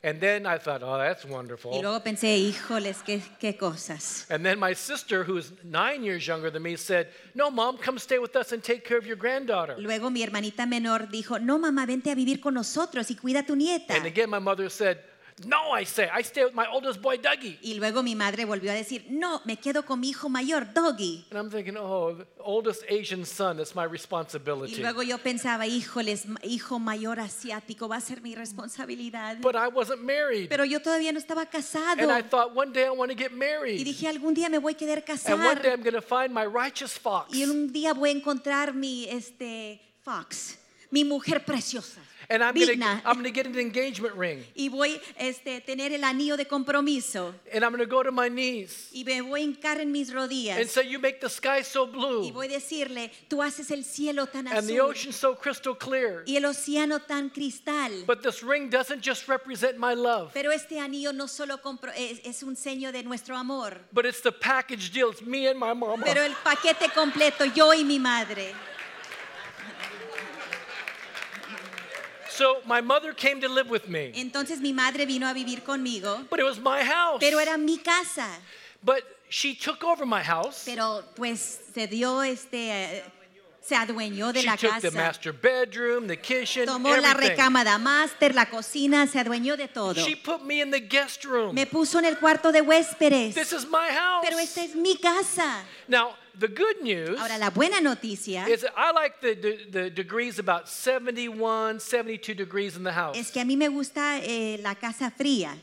And then I thought, "Oh, that's wonderful. Y wonderful." luego pensé, híjoles, qué, qué cosas. And then my sister, who is nine years younger than me, said, "No, Mom, come stay with us and take care of your granddaughter." Luego mi hermanita menor dijo, no, mamá, vente a vivir con nosotros y cuida a tu nieta. And again, my mother said, "No, I say, I stay with my oldest boy, Dougie." Y luego mi madre volvió a decir, no, me quedo con mi hijo mayor, Doggy. And I'm thinking, "Oh, the oldest Asian son, that's my Y responsibility." luego yo pensaba, híjoles, hijo mayor asiático va a ser mi responsabilidad. But I wasn't married. Pero yo todavía no estaba casado. And I thought one day I want to get Y married. dije, algún día me voy a querer And one day casar. I'm going to find my righteous fox. Y un día voy a encontrar mi este, Fox, mi mujer preciosa, And I'm going to digna. I'm going to get an engagement ring. Y voy a este, tener el anillo de compromiso. And I'm going to go to my knees Y me voy a hincar en mis and rodillas. say, You make the sky so Y blue voy a decirle, tú haces el cielo tan and the ocean so crystal clear. y el océano tan cristal. But this ring doesn't just represent my love, Pero este anillo no solo es, es un seño de nuestro amor, but it's the package deal. It's me and my mama. pero el paquete completo, yo y mi madre. So my mother came to live with me, Entonces mi madre vino a vivir conmigo, but it was my house. pero era mi casa. But she took over my house. Pero pues se dio este, eh, se adueñó de She la took the casa. master bedroom, the kitchen, Tomó la everything. recámara máster, la cocina, se adueñó de todo. She put me in the guest room. Me puso en el cuarto de huéspedes. This is my house. Pero esta es mi casa. Now, the good news Ahora, la buena noticia is that I like the, the, the degrees about 71, 72 degrees in the house. es que a mí me gusta eh, la casa fría,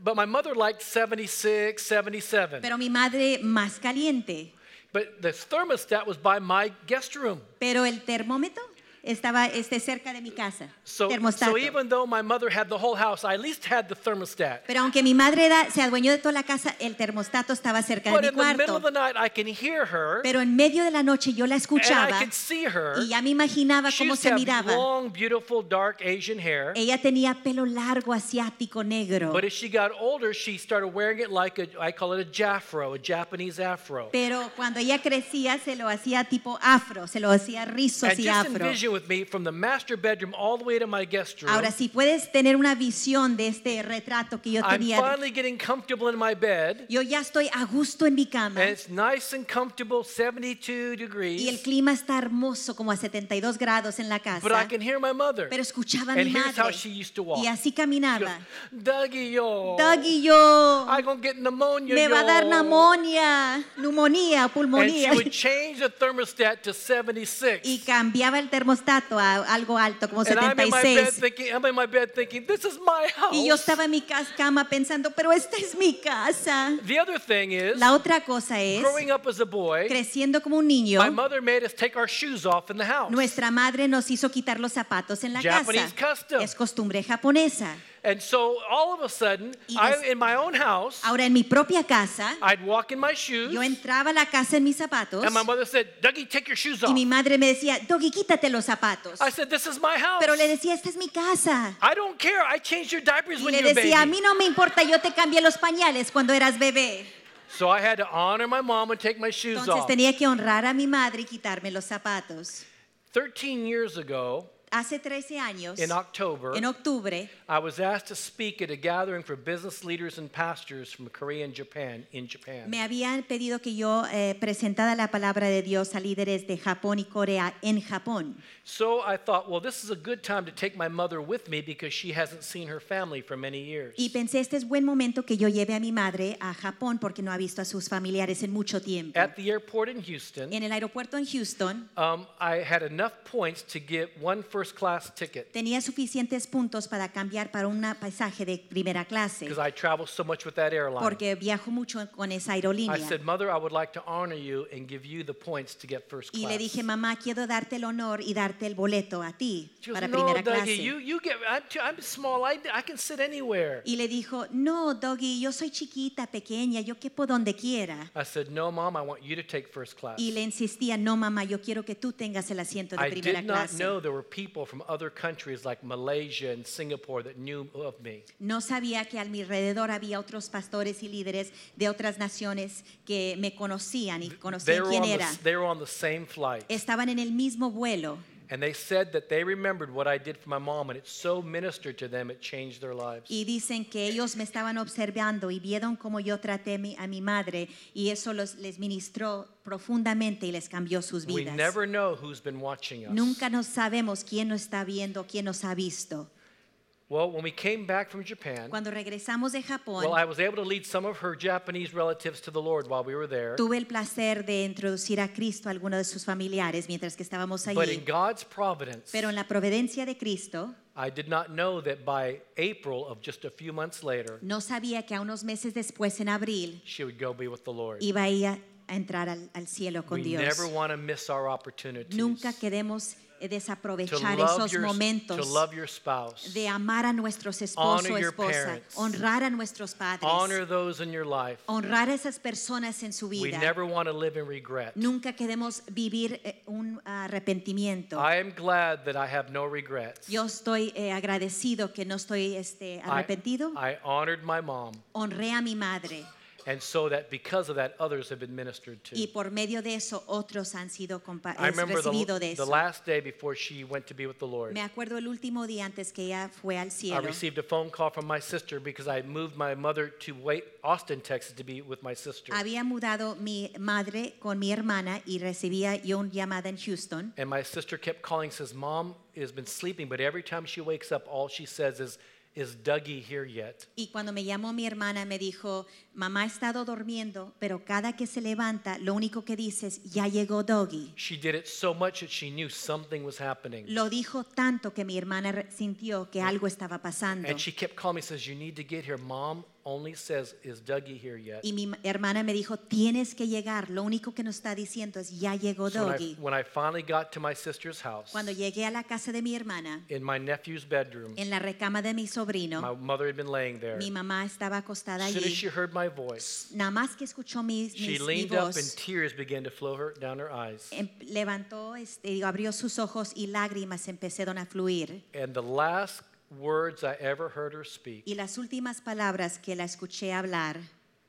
But my mother liked 76, 77. pero mi madre más caliente. But the thermostat was by my guest room. Pero el termómetro estaba este, cerca de mi casa. So, termostato. so even though my mother had the whole house, I at least had the thermostat. Pero aunque mi madre se adueñó de toda la casa, el termostato estaba cerca But de in mi the middle cuarto. of the night, I can hear her Pero en medio de la noche yo la and I escuchaba could see her. y ya me imaginaba She cómo used to se have miraba. long, beautiful, dark Asian hair. Ella tenía pelo largo, asiático, negro. But as she got older, she started wearing it like a, I call it a jafro, a Japanese afro. Pero cuando ella crecía se lo hacía tipo afro, se lo hacía rizos And y just afro. envision with me from the master bedroom all the way to my guest room. Ahora, si puedes tener una visión de este retrato que yo I'm tenía, finally getting comfortable in my bed. yo ya estoy a gusto en mi cama And it's nice and comfortable, 72 y el degrees. clima está hermoso, como a 72 grados en la casa. But I can hear my mother. Pero escuchaba a And mi here's how madre she used to walk. y así goes, caminaba. Dougie, yo. Dougie, yo I'm to get pneumonia, me va a dar yo." neumonía, neumonía, And she pulmonía. would change the thermostat to 76. Y cambiaba el termostato a algo alto, como And I'm in my bed 76. thinking, I'm in my bed thinking, this is my house. Y yo estaba en mi cama pensando, pero esta es mi casa. The other thing is, La otra cosa es, growing up as a boy, creciendo como un niño, my mother made us take our shoes off in the house. nuestra madre nos hizo quitar los zapatos en la Japanese casa. custom. Es costumbre japonesa. And so all of a sudden, Y I, in my own house, Ahora en mi propia casa, I'd walk in my shoes, yo entraba a la casa en mis zapatos and my mother said, Dougie, take your shoes off." y mi madre me decía, Dougie, quítate los zapatos. I said, this is my house. Pero le decía, esta es mi casa. I don't care. I changed your diapers Y when you were a decía, a mí no me importa, yo te cambié los pañales cuando eras bebé. So I had to honor my mom and take my shoes Entonces off. tenía que honrar a mi madre y quitarme los zapatos. 13 years ago, Hace 13 años, in October, en octubre, I was asked to speak at a gathering for business leaders and pastors from Korea and Japan in Japan. me habían pedido que yo eh, presentara la palabra de Dios a líderes de Japón y Corea en Japón. So I thought, well, this is a good time to take my mother with me because she hasn't seen her family for many years. Y pensé, este es buen momento que yo lleve a mi madre a Japón porque no ha visto a sus familiares en mucho tiempo. At the airport in Houston, En el aeropuerto en Houston, um, I had enough points to get one first class ticket Tenía suficientes puntos para cambiar para un pasaje de primera clase, because I travel so much with that airline. porque viajo mucho con esa I aerolínea. said, Mother, I would like to honor you and give you the points to get first Y class. le dije, mamá, quiero darte el honor y darte el boleto a ti She goes, para no, primera Dougie, clase. you, you get, I'm, too, I'm small, I, I can sit anywhere. Y le dijo, no, Doggy, yo soy chiquita, pequeña, yo quepo donde quiera. I said, no, Mom, I want you to take first class. Y le insistía, no, mamá, yo quiero que tú tengas el asiento de I primera clase. People from other countries like Malaysia and Singapore that knew of me. No sabía que a mi alrededor había otros pastores y líderes de otras naciones que me conocían y They conocían were, quién on the, era. they were on the same flight. Estaban en el mismo vuelo And they said that they remembered what I did for my mom, and it so ministered to them, it changed their lives. y dicen que ellos me estaban observando y vieron cómo yo traté mi, a mi madre y eso los, les ministró profundamente y les cambió sus We vidas. never know who's been watching us. Nunca nos sabemos quién nos está viendo, quién nos ha visto. Well, when we came back from Japan, Cuando regresamos de Japón, well, I was able to lead some of her Japanese relatives to the Lord while we were there. tuve el placer de introducir a Cristo a algunos de sus familiares mientras que estábamos But in. God's providence, Pero en la providencia de Cristo, I did not know that by April of just a few months later, no sabía que a unos meses después, en abril, she would go be with the Lord. iba a ir a a entrar al, al cielo con We Dios. never want to miss our opportunities Nunca queremos desaprovechar love, esos your, to momentos spouse, de amar a nuestros esposos o esposa, parents. honrar a nuestros padres, honor those in your life. honrar a esas personas en su vida. Nunca queremos vivir eh, un arrepentimiento. I am glad that I have no regrets. Yo estoy eh, agradecido que no estoy este, I, arrepentido. I honored my mom, Honré a mi madre and so that because of that, others have been ministered to. y por medio de eso otros han sido I remember recibido the, de the last day before she went to be with the Lord. Me acuerdo el último día antes que ella fue al I cielo. received a phone call from my sister because I moved my mother to Wait, Austin, Texas to be with my sister. Había mudado mi madre con mi hermana y recibía yo una llamada en Houston. And my sister kept calling, says, Mom has been sleeping, but every time she wakes up, all she says is, Is Dougie here yet? Y cuando me llamó mi hermana me dijo, mamá ha estado durmiendo, pero cada que se levanta lo único que dice es, ya llegó Dougie. She did it so much that she knew something was happening. Lo dijo tanto que mi hermana sintió que algo estaba pasando. And she kept calling me, says, You need to get here. Mom only says, Is Dougie here yet? Y mi ma- hermana me dijo, tienes que llegar. Lo único que nos está diciendo es, ya llegó So when, I, Doggy. when I finally got to my sister's house, Cuando llegué a la casa de mi hermana, in my nephew's bedroom, en la recama de mi my sobrino, mother had been laying there. mi mamá estaba acostada As soon as allí. she heard my voice, Nada más que escuchó mi, she mis- mi leaned up and voz, tears began to flow her down her eyes. em- levantó, este, digo, abrió sus ojos y lágrimas empezaron a fluir. And the last words I ever heard her speak, Y las últimas palabras que la escuché hablar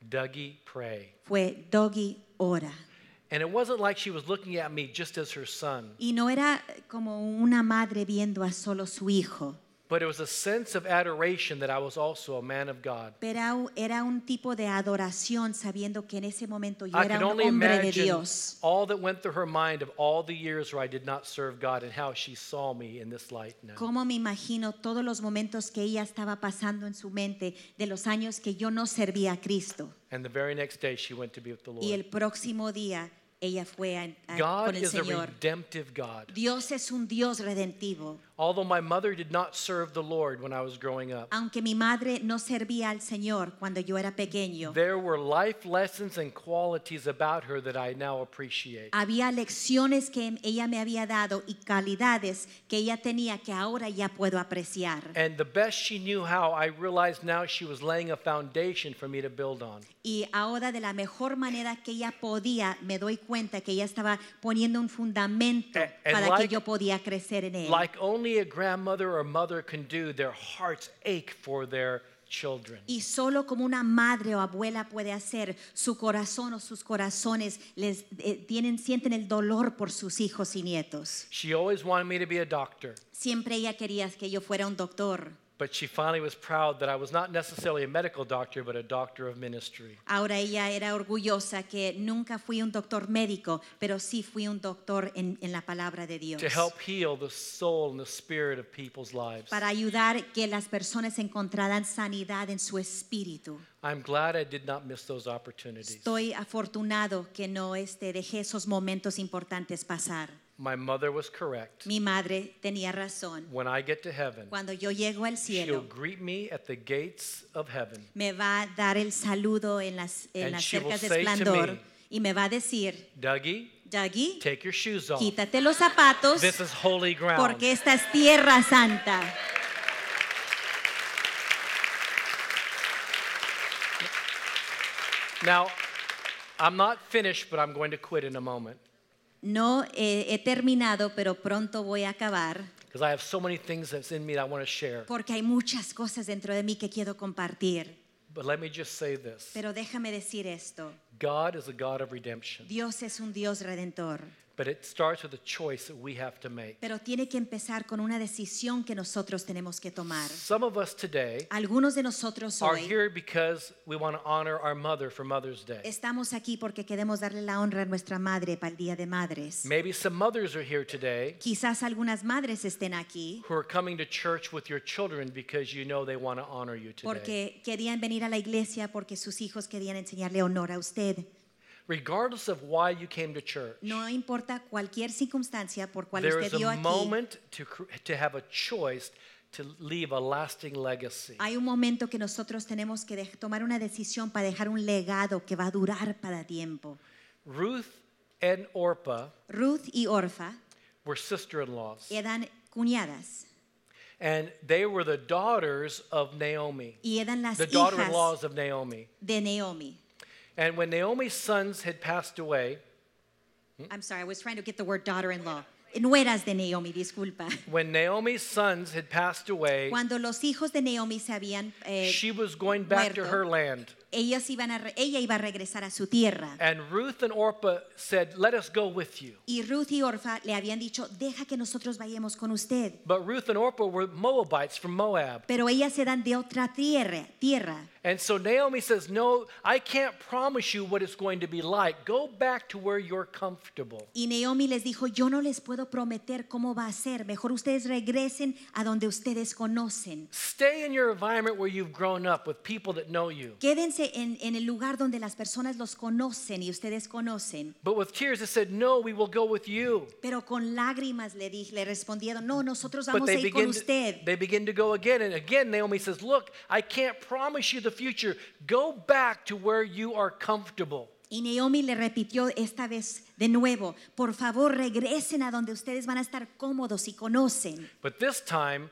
Dougie, pray. fue, Dougie, ora. And it wasn't like she was looking at me just as her son, Y no era como una madre viendo a solo su hijo, but it was a sense of adoration that I was also a man of God. pero era un tipo de adoración sabiendo que en ese momento yo I era un hombre de imagine Dios. all that went through her mind of all the years where I did not serve God and how she saw me in this light now. Cómo me imagino todos los momentos que ella estaba pasando en su mente de los años que yo no servía a Cristo. And the very next day she went to be with the Lord. Y el próximo día ella fue a- a- God con el is a redemptive God. Dios es un Dios redentivo. Although my mother did not serve the Lord when I was growing up, Aunque mi madre no servía al Señor cuando yo era pequeño, there were life lessons and qualities about her that I now appreciate. había lecciones que ella me había dado y calidades que ella tenía que ahora ya puedo apreciar. And the best she knew how, I realized now she was laying a foundation for me to build on. Y ahora de la mejor manera que ella podía, me doy cuenta que ella estaba poniendo un fundamento A- and para like- que yo podía crecer en él. Like only a grandmother or mother can do, their hearts ache for their children. Y solo como una madre o abuela puede hacer, su corazón o sus corazones les eh, tienen sienten el dolor por sus hijos y nietos. She always wanted me to be a doctor, Siempre ella quería que yo fuera un doctor. But she finally was proud that I was not necessarily a medical doctor, but a doctor of ministry. Ahora ella era orgullosa que nunca fui un doctor médico, pero sí fui un doctor en, en la palabra de Dios. To help heal the soul and the spirit of people's lives. Para ayudar que las personas encontraran sanidad en su espíritu. I'm glad I did not miss those opportunities. Estoy afortunado que no este, dejé esos momentos importantes pasar. My mother was correct. Mi madre tenía razón. When I get to heaven, Cuando yo llego al cielo, she'll greet me at the gates of heaven. me va a dar el saludo en las, en And las cercas de esplendor me, y me va a decir, Dougie, Dougie, take your shoes off. quítate los zapatos This is holy ground. porque esta es tierra santa. Now, I'm not finished, but I'm going to quit in a moment No eh, he terminado, pero pronto voy a acabar. Because I have so many things that's in me that I want to share. porque hay muchas cosas dentro de mí que quiero compartir. But let me just say this. Pero déjame decir esto, God is a God of redemption, Dios es un Dios redentor, but it starts with a choice that we have to make. pero tiene que empezar con una decisión que nosotros tenemos que tomar. Some of us today Algunos de nosotros are hoy here because we want to honor our mother for Mother's Day. estamos aquí porque queremos darle la honra a nuestra madre para el Día de Madres. Maybe some mothers are here today Quizás algunas madres estén aquí who are coming to church with your children because you know they want to honor you today. porque querían venir a la iglesia porque sus hijos querían enseñarle honor a usted. Regardless of why you came to church, No importa cualquier circunstancia por cual there usted is a aquí. moment to, to have a choice to leave a lasting legacy. Hay un momento que nosotros tenemos que tomar una decisión para dejar un legado que va a durar para tiempo. Ruth and Orpah Ruth y Orfa were sister in laws, eran cuñadas and they were the daughters of Naomi, y eran las the daughter in hijas laws of Naomi. de Naomi. And when Naomi's sons had passed away, I'm sorry, I was trying to get the word daughter-in-law. Nueras de Naomi, disculpa. when Naomi's sons had passed away, Cuando los hijos de Naomi se habían eh, she was going back to her land. ellos iban a ella iba a regresar a su tierra. And Ruth and Orpah said, Let us go with you. Y Ruth y Orfa le habían dicho, deja que nosotros vayamos con usted. But Ruth and Orpah were Moabites from Moab. Pero ellas eran de otra tierra, tierra. And so Naomi says, No, I can't promise you what it's going to be like. Go back to where you're comfortable. Y Naomi les dijo, yo no les puedo prometer cómo va a ser. Mejor ustedes regresen a donde ustedes conocen. Stay in your environment where you've grown up with people that know you. Quédense en, en el lugar donde las personas los conocen y ustedes conocen. But with tears, they said, No, we will go with you. Pero con lágrimas le, di- le respondieron, no, nosotros But vamos a they ir con begin, to, usted. they begin to go again. And again, Naomi says, Look, I can't promise you the future. Go back to where you are comfortable. Y Naomi le repitió esta vez de nuevo, por favor regresen a donde ustedes van a estar cómodos y conocen. But this time,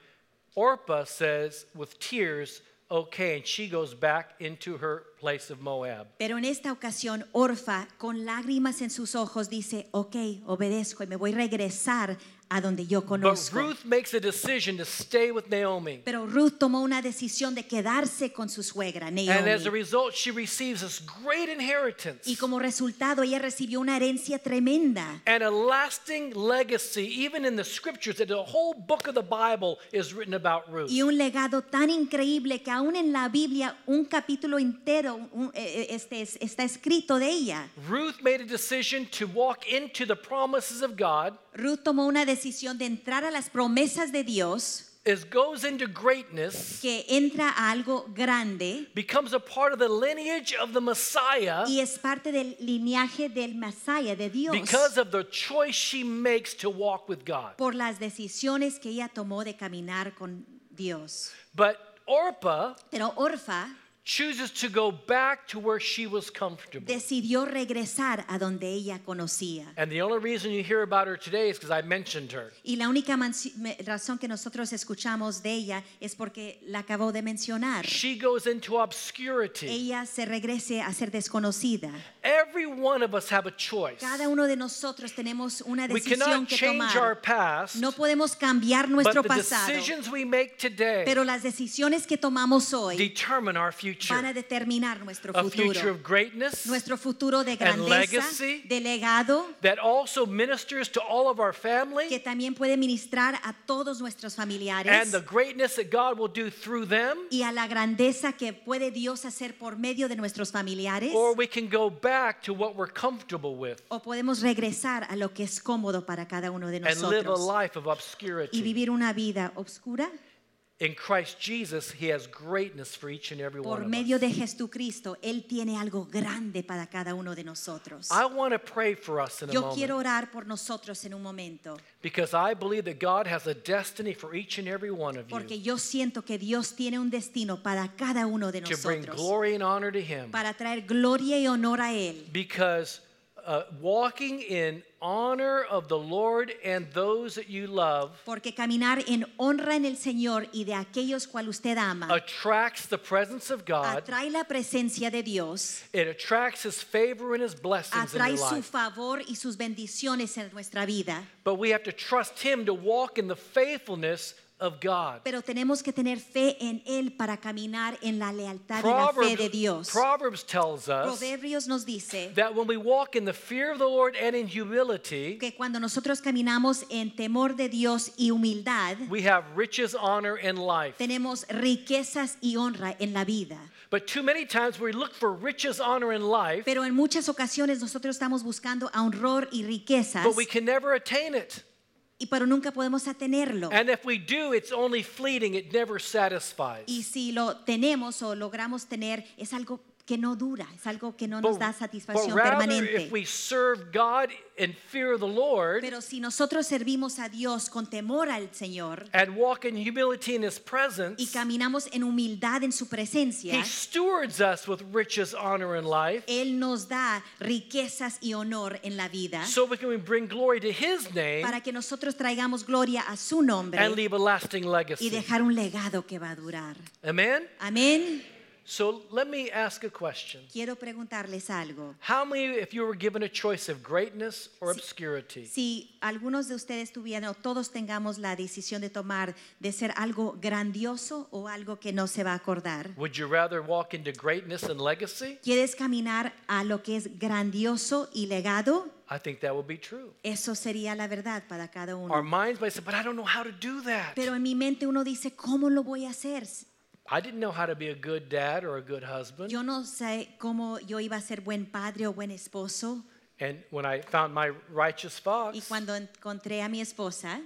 Orpah says with tears, Okay, and she goes back into her place of Moab. Pero en esta ocasión, Orfa, con lágrimas en sus ojos, dice, ok, obedezco y me voy a regresar a donde yo But. Ruth makes a decision to stay with Naomi. Pero Ruth tomó una decisión de quedarse con su suegra, And as a result, she receives this great inheritance Y como resultado, ella recibió una herencia tremenda and a lasting legacy, even in the scriptures, that the whole book of the Bible is written about Ruth. y un legado tan increíble que aún en la Biblia un capítulo entero un- eh, eh, este, es- está escrito de ella. Ruth made a decision to walk into the promises of God, Ruth tomó una decisión de entrar a las promesas de Dios, is goes into greatness, que entra a algo grande becomes a part of the lineage of the Messiah y es parte del lineaje del Masaya, de Dios, because of the choice she makes to walk with God. por las decisiones que ella tomó de caminar con Dios. But Orpah Pero Orfa chooses to go back to where she was comfortable. decidió regresar a donde ella conocía. And the only reason you hear about her today is because I mentioned her. Y la única razón que nosotros escuchamos de ella es porque la acabó de mencionar. She goes into obscurity. Ella se regrese a ser desconocida. Every one of us have a choice. Cada uno de nosotros tenemos una We decisión cannot que change our past, No podemos cambiar nuestro but nuestro the decisions we make today pero las decisiones que tomamos hoy determine our van a determinar nuestro A future futuro. of greatness Nuestro futuro de and grandeza, legacy. de legado, that also ministers to all of our family que también puede ministrar a todos nuestros familiares and the greatness that God will do through them. y a la grandeza que puede Dios hacer por medio de nuestros familiares. Or we can go back to what we're comfortable with O podemos regresar a lo que es cómodo para cada uno de and live a nosotros life of y obscurity. vivir una vida oscura. In Christ Jesus, He has greatness for each and every one Por of medio us. de Jesucristo, Él tiene algo grande para cada uno de nosotros. I want to pray for us in a Yo moment quiero orar por nosotros en un momento, because I believe that God has a destiny for each and every one of porque you yo siento que Dios tiene un destino para cada uno de to bring nosotros, glory and honor to Him. para traer gloria y honor a Él. Because uh, walking in honor of the Lord and those that you love Porque caminar en honra en el Señor y de aquellos cual usted ama attracts the presence of God. atrae la presencia de Dios, It attracts His favor and His blessings in atrae your su life. favor y sus bendiciones en nuestra vida. But we have to trust Him to walk in the faithfulness of God. Pero tenemos que tener fe en Él para caminar en la lealtad y la fe de Dios. Proverbs tells us Proverbios nos dice that when we walk in the fear of the Lord and in humility, que cuando nosotros caminamos en temor de Dios y humildad, we have riches, honor, and life. tenemos riquezas y honra en la vida. But too many times we look for riches, honor, and life, Pero en muchas ocasiones nosotros estamos buscando honor y riquezas, but we can never attain it. Y pero nunca podemos atenerlo. And if we do, it's only fleeting, it never satisfies. Y si lo tenemos o logramos tener, es algo que no dura, es algo que no nos da satisfacción permanente. Pero si nosotros servimos a Dios con temor al Señor y caminamos en humildad en su presencia, Él nos da riquezas y honor en la vida para que nosotros traigamos gloria a su nombre y dejar un legado que va a durar. Amén. Amén. So let me ask a question. Quiero preguntarles algo. How many, if you were given a choice of greatness or obscurity, Si algunos de ustedes tuvieran o todos tengamos la decisión de tomar de ser algo grandioso o algo que no se va a acordar, would you rather walk into greatness and legacy? ¿quieres caminar a lo que es grandioso y legado? I think that would be true. Eso sería la verdad para cada uno. Our minds might say, but I don't know how to do that. Pero en mi mente uno dice, ¿cómo lo voy a hacer? I didn't know how to be a good dad or a good husband. Yo no sé cómo yo iba a ser buen padre o buen esposo. And when I found my righteous Y cuando encontré a mi esposa,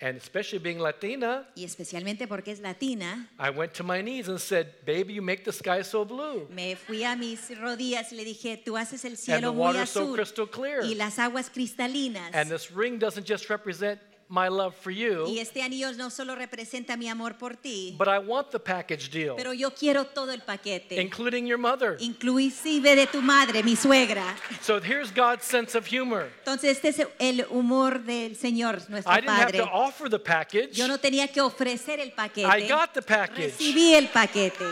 and especially being Latina, y especialmente porque es latina, I went to my knees and said, Baby, you make the sky so blue. me fui a mis rodillas y le dije, tú haces el cielo And the muy water so azul crystal clear. y las aguas cristalinas. And this ring doesn't just represent my love for Y you, este anillo no solo representa mi amor por ti, but I want the package deal, pero yo quiero todo el paquete, including your mother. inclusive de tu madre, mi suegra. So here's God's sense of humor. Entonces este es el humor del Señor, nuestro I didn't have to offer the package, Yo no tenía que ofrecer el paquete. I got the package. Recibí el paquete.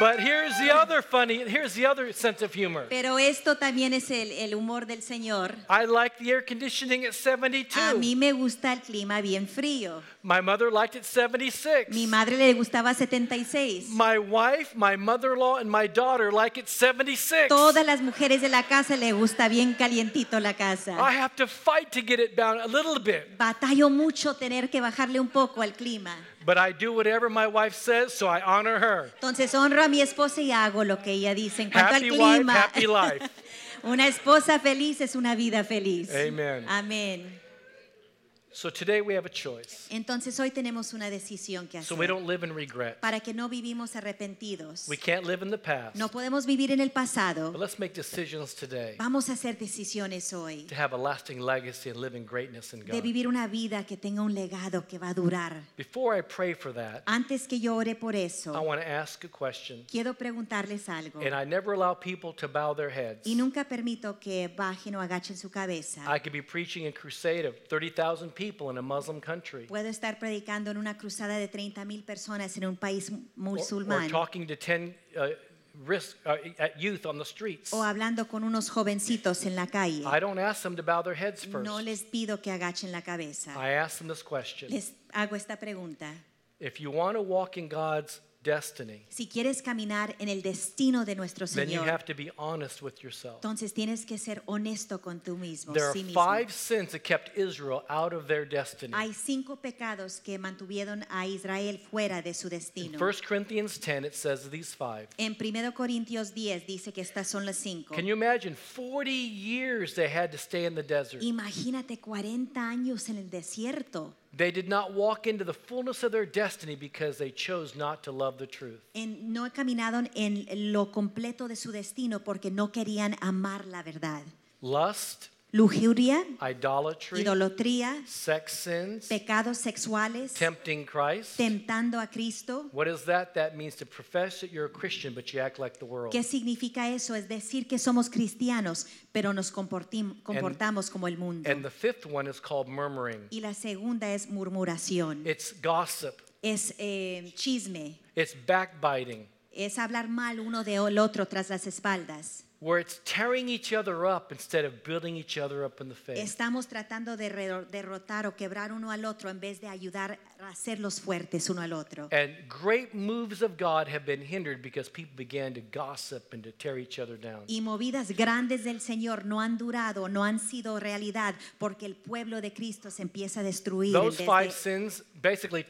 But here's the other funny, here's the other sense of humor. Pero esto también es el, el humor del Señor. I like the air conditioning at A 72. mí me gusta el clima bien frío. My mother liked it 76. Mi madre le gustaba 76. My wife, my mother-in-law, and my daughter like it 76. Todas las mujeres de la casa le gusta bien calientito la I casa. have to fight to get it down a little bit. Batallo mucho tener que bajarle un poco al clima. But I do whatever my wife says, so I honor her. Entonces honro a mi esposa y hago lo que ella dice en cuanto Happy al wife, clima. happy life. una esposa feliz es una vida feliz. Amen. Amén. So today we have a choice. Entonces hoy tenemos una decisión que hacer. So we don't live in regret. para que no vivimos arrepentidos. We can't live in the past. No podemos vivir en el pasado. But let's make decisions today Vamos a hacer decisiones hoy to have a lasting legacy and living greatness in God. de vivir una vida que tenga un legado que va a durar. Before I pray for that, Antes que yo ore por eso. I want to ask a question. quiero preguntarles algo. And I never allow people to bow their heads. Y nunca permito que bajen o agachen su cabeza. I could be preaching a crusade of 30,000 people in a Muslim country. Puedo estar predicando en una cruzada de 30 mil personas en un país Or, or talking to 10 uh, risk, uh, at youth on the streets. o hablando con unos jovencitos en la calle. I don't ask them to bow their heads first. No les pido que agachen la cabeza. I ask them this question. Les hago esta pregunta. If you want to walk in God's destiny, Si quieres caminar en el destino de nuestro then you Señor, have to be honest with yourself. entonces tienes que ser honesto con tú mismo, There are sí mismo. five sins that kept Israel out of their destiny. Hay cinco pecados que mantuvieron a Israel fuera de su In destino. 1 Corinthians 10, it says these five. En 1 Corintios 10 dice que estas son las cinco. Can you imagine 40 years they had to stay in the desert? Imagínate 40 años en el desierto. They did not walk into the fullness of their destiny because they chose not to love the truth. En- no caminaron en lo completo de su destino porque no querían amar la verdad. Lust, Lujuria, idolatry, idolatría, sex sins, pecados sexuales, tempting Christ. tentando a Cristo. What is that? That means to profess that you're a Christian, but you act like the world. ¿Qué significa eso? Es decir, que somos cristianos, pero nos comportamos como el mundo. And the fifth one is called murmuring. Y la segunda es murmuración, It's gossip. es eh, chisme, It's backbiting, es hablar mal uno del otro tras las espaldas. Where it's tearing each other up instead of building each other up in the faith. Estamos tratando de derrotar o quebrar uno al otro en vez de ayudar a hacerlos fuertes uno al otro. And great moves of God have been hindered because people began to gossip and to tear each other down. Y movidas grandes del Señor no han durado, no han sido realidad, porque el pueblo de Cristo se empieza a destruir. Those five sins basically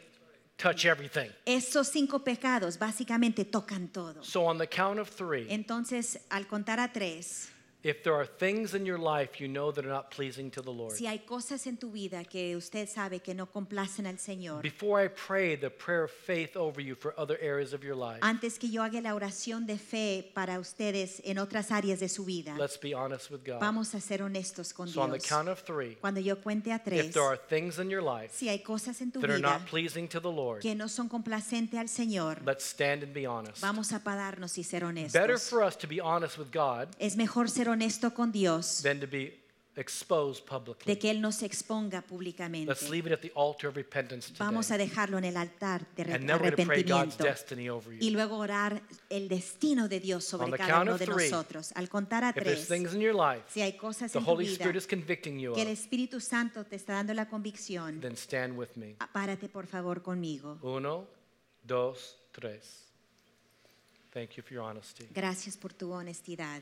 touch everything. Esos cinco pecados básicamente tocan todo. So, on the count of three, Entonces, al contar a tres, if there are things in your life you know that are not pleasing to the Lord, si hay cosas en tu vida que usted sabe que no complacen al Señor, before I pray the prayer of faith over you for other areas of your life, antes que yo haga la oración de fe para ustedes en otras áreas de su vida, let's be honest with God. vamos a ser honestos con So, on the count of three, Cuando yo cuente a if there are things in your life si hay cosas en tu that are not pleasing to the Lord, que no son complacentes al Señor, let's stand and be honest. vamos a pararnos y ser Better for us to be honest with God Es mejor ser honesto con Dios than to be exposed publicly. de que Él nos exponga públicamente. Let's leave it at the altar of repentance Vamos a today. dejarlo en el altar de re- And then we're going to pray God's arrepentimiento destiny over y you. luego orar el destino de Dios On sobre the cada count uno of de three, nosotros. Al contar a If there's tres, things in your life si hay cosas the en tu Holy vida Spirit is convicting you que el of, Espíritu Santo te está dando la convicción, then stand with me. ah, párate por favor conmigo. Uno, dos, tres. Thank you for your honesty. Gracias por tu honestidad.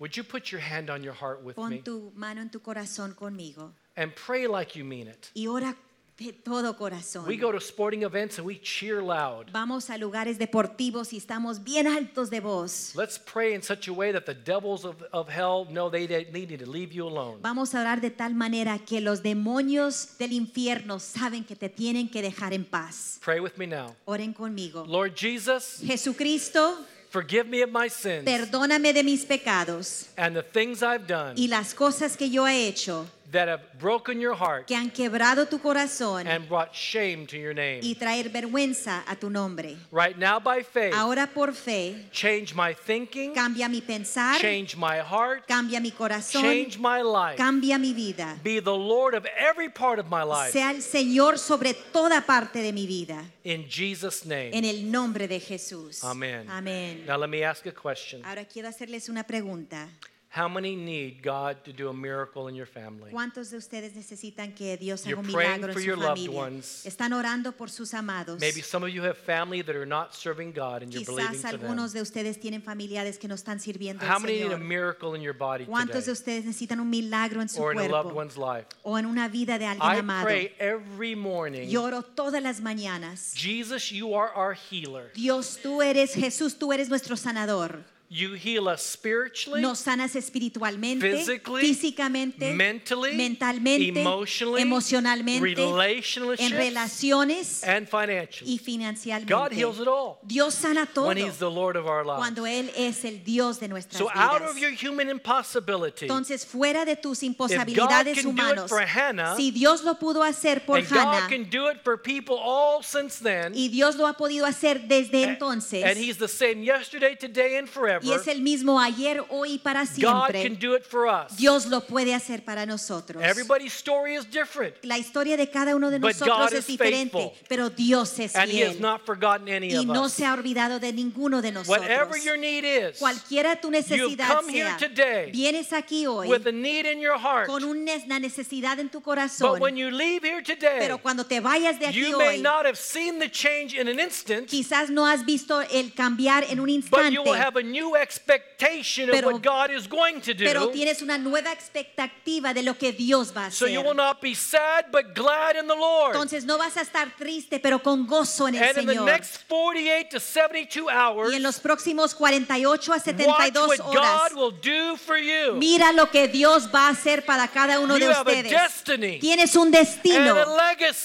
Would you put your hand on your heart with Pon me tu mano en tu corazón conmigo and pray like you mean it? y ora de todo corazón. We go to sporting events and we cheer loud. Vamos a lugares deportivos y estamos bien altos de voz. Let's pray in such a way that the devils of, of hell know they, they need to leave you alone. Vamos a orar de tal manera que los demonios del infierno saben que te tienen que dejar en paz. Pray with me now. Oren conmigo. Lord Jesus, Jesucristo, forgive me of my sins perdóname de mis pecados. and the things I've done y las cosas que yo he hecho that have broken your heart que han quebrado tu corazón and brought shame to your name. y traer vergüenza a tu nombre. Right now, by faith, Ahora por fe, change my thinking, cambia mi pensar, change my heart, cambia mi corazón, change my life. cambia mi vida. Be the Lord of every part of my life. Sea el Señor sobre toda parte de mi vida. In Jesus' En name. el nombre de Jesús. Amen. Amén. Now, let me ask a question. Ahora quiero hacerles una pregunta. How many need God to do a miracle in your family? ¿Cuántos de ustedes necesitan que Dios haga un milagro en your su familia? Están orando por sus amados. Maybe some of you have family that are not serving God and you're believing Quizás algunos de ustedes tienen familiares que no están sirviendo How al many need a Señor. miracle in your body ¿Cuántos de today ustedes necesitan un milagro en su or in a loved cuerpo one's life? o en una vida de alguien I amado? pray every morning, Lloro todas las mañanas. Jesus, you are our healer. Dios, tú eres Jesús, tú eres nuestro sanador. You heal us spiritually, Nos sanas espiritualmente, physically, físicamente, mentally, mentalmente, emotionally, emocionalmente, en relaciones and financially. y financialmente. God heals it all Dios sana todo when He's the Lord of our lives. cuando Él es el Dios de nuestras So out vidas. of your human impossibility, Entonces, fuera de tus God imposibilidades can do it humanos, for Hannah, si Dios lo pudo hacer por and God Hannah can do it for people all since then, y Dios lo ha podido hacer desde entonces, and He's the same yesterday, today, and forever, y es el mismo ayer, hoy y para God can siempre, do it for us. Dios lo puede hacer para nosotros. Everybody's story is different, La historia de cada uno de But nosotros God es diferente, faithful. pero Dios es and He has fiel not forgotten any y no se ha olvidado de ninguno de nosotros. Whatever your need is, Cualquiera tu necesidad come here today vienes aquí hoy with a need in your heart, con una necesidad en tu but corazón, when you leave here today, pero cuando te vayas de aquí you may hoy, not have seen the change in an instant, quizás no has visto el cambiar en un but instante, you will have a new new expectation of Pero- what God is going to Pero do. tienes una nueva expectativa de lo que Dios va a So hacer. you will not be sad but glad in the Lord. Entonces no vas a estar triste, pero con gozo en el And in the Señor. next 48 to 72 hours, Y en los próximos 48 a watch 72 what horas, God will do for you. mira lo que Dios va a hacer para cada uno You de have a ustedes. destiny Tienes un and destino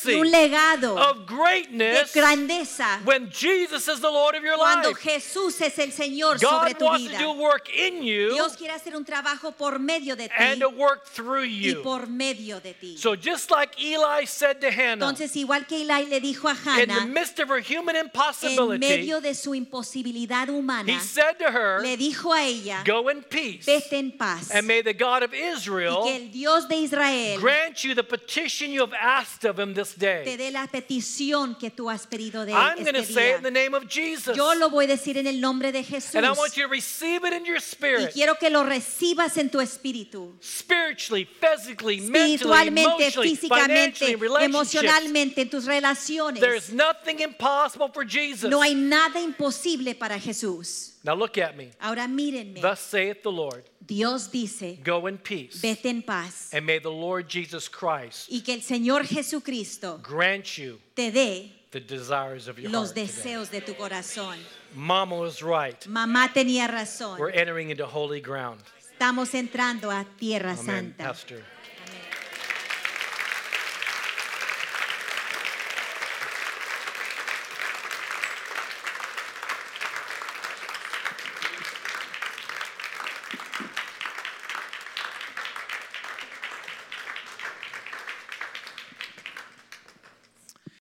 y un legado of de greatness grandeza when Jesus is the Lord of your cuando life. Jesús es el Señor sobre tu wants to vida. do work in you Dios quiere hacer un trabajo por medio de ti and to work through y you. por medio de ti. So just like Eli said to Hannah, Entonces, igual que Eli le dijo a in the Hannah, midst of her human en impossibility, medio de su imposibilidad humana, he said to her, le dijo a ella, Go in peace, vete en paz. and may the God of Y que Israel el Dios de Israel grant you the petition you have asked of him this te day. dé la petición que tú has pedido de él I'm going to este say it día. in the name of Jesus. Yo lo voy a decir en el nombre de Jesús. To receive it in your Y spirit, quiero que lo recibas en tu espíritu. spiritually, physically, mentally, Espiritualmente, emotionally, físicamente, emocionalmente, en tus relaciones. There's nothing impossible for Jesus. No hay nada imposible para Jesús. Now look at me. Ahora mírenme. Thus saith the Lord, Dios dice, go in peace, vete en paz. and may the Lord Jesus Christ Y que el Señor Jesucristo grant you te dé the desires of your los heart. today. deseos de tu corazón. Mama was right. Mamá tenía razón. We're entering into holy ground. Estamos entrando a Tierra Amen, Santa. Pastor.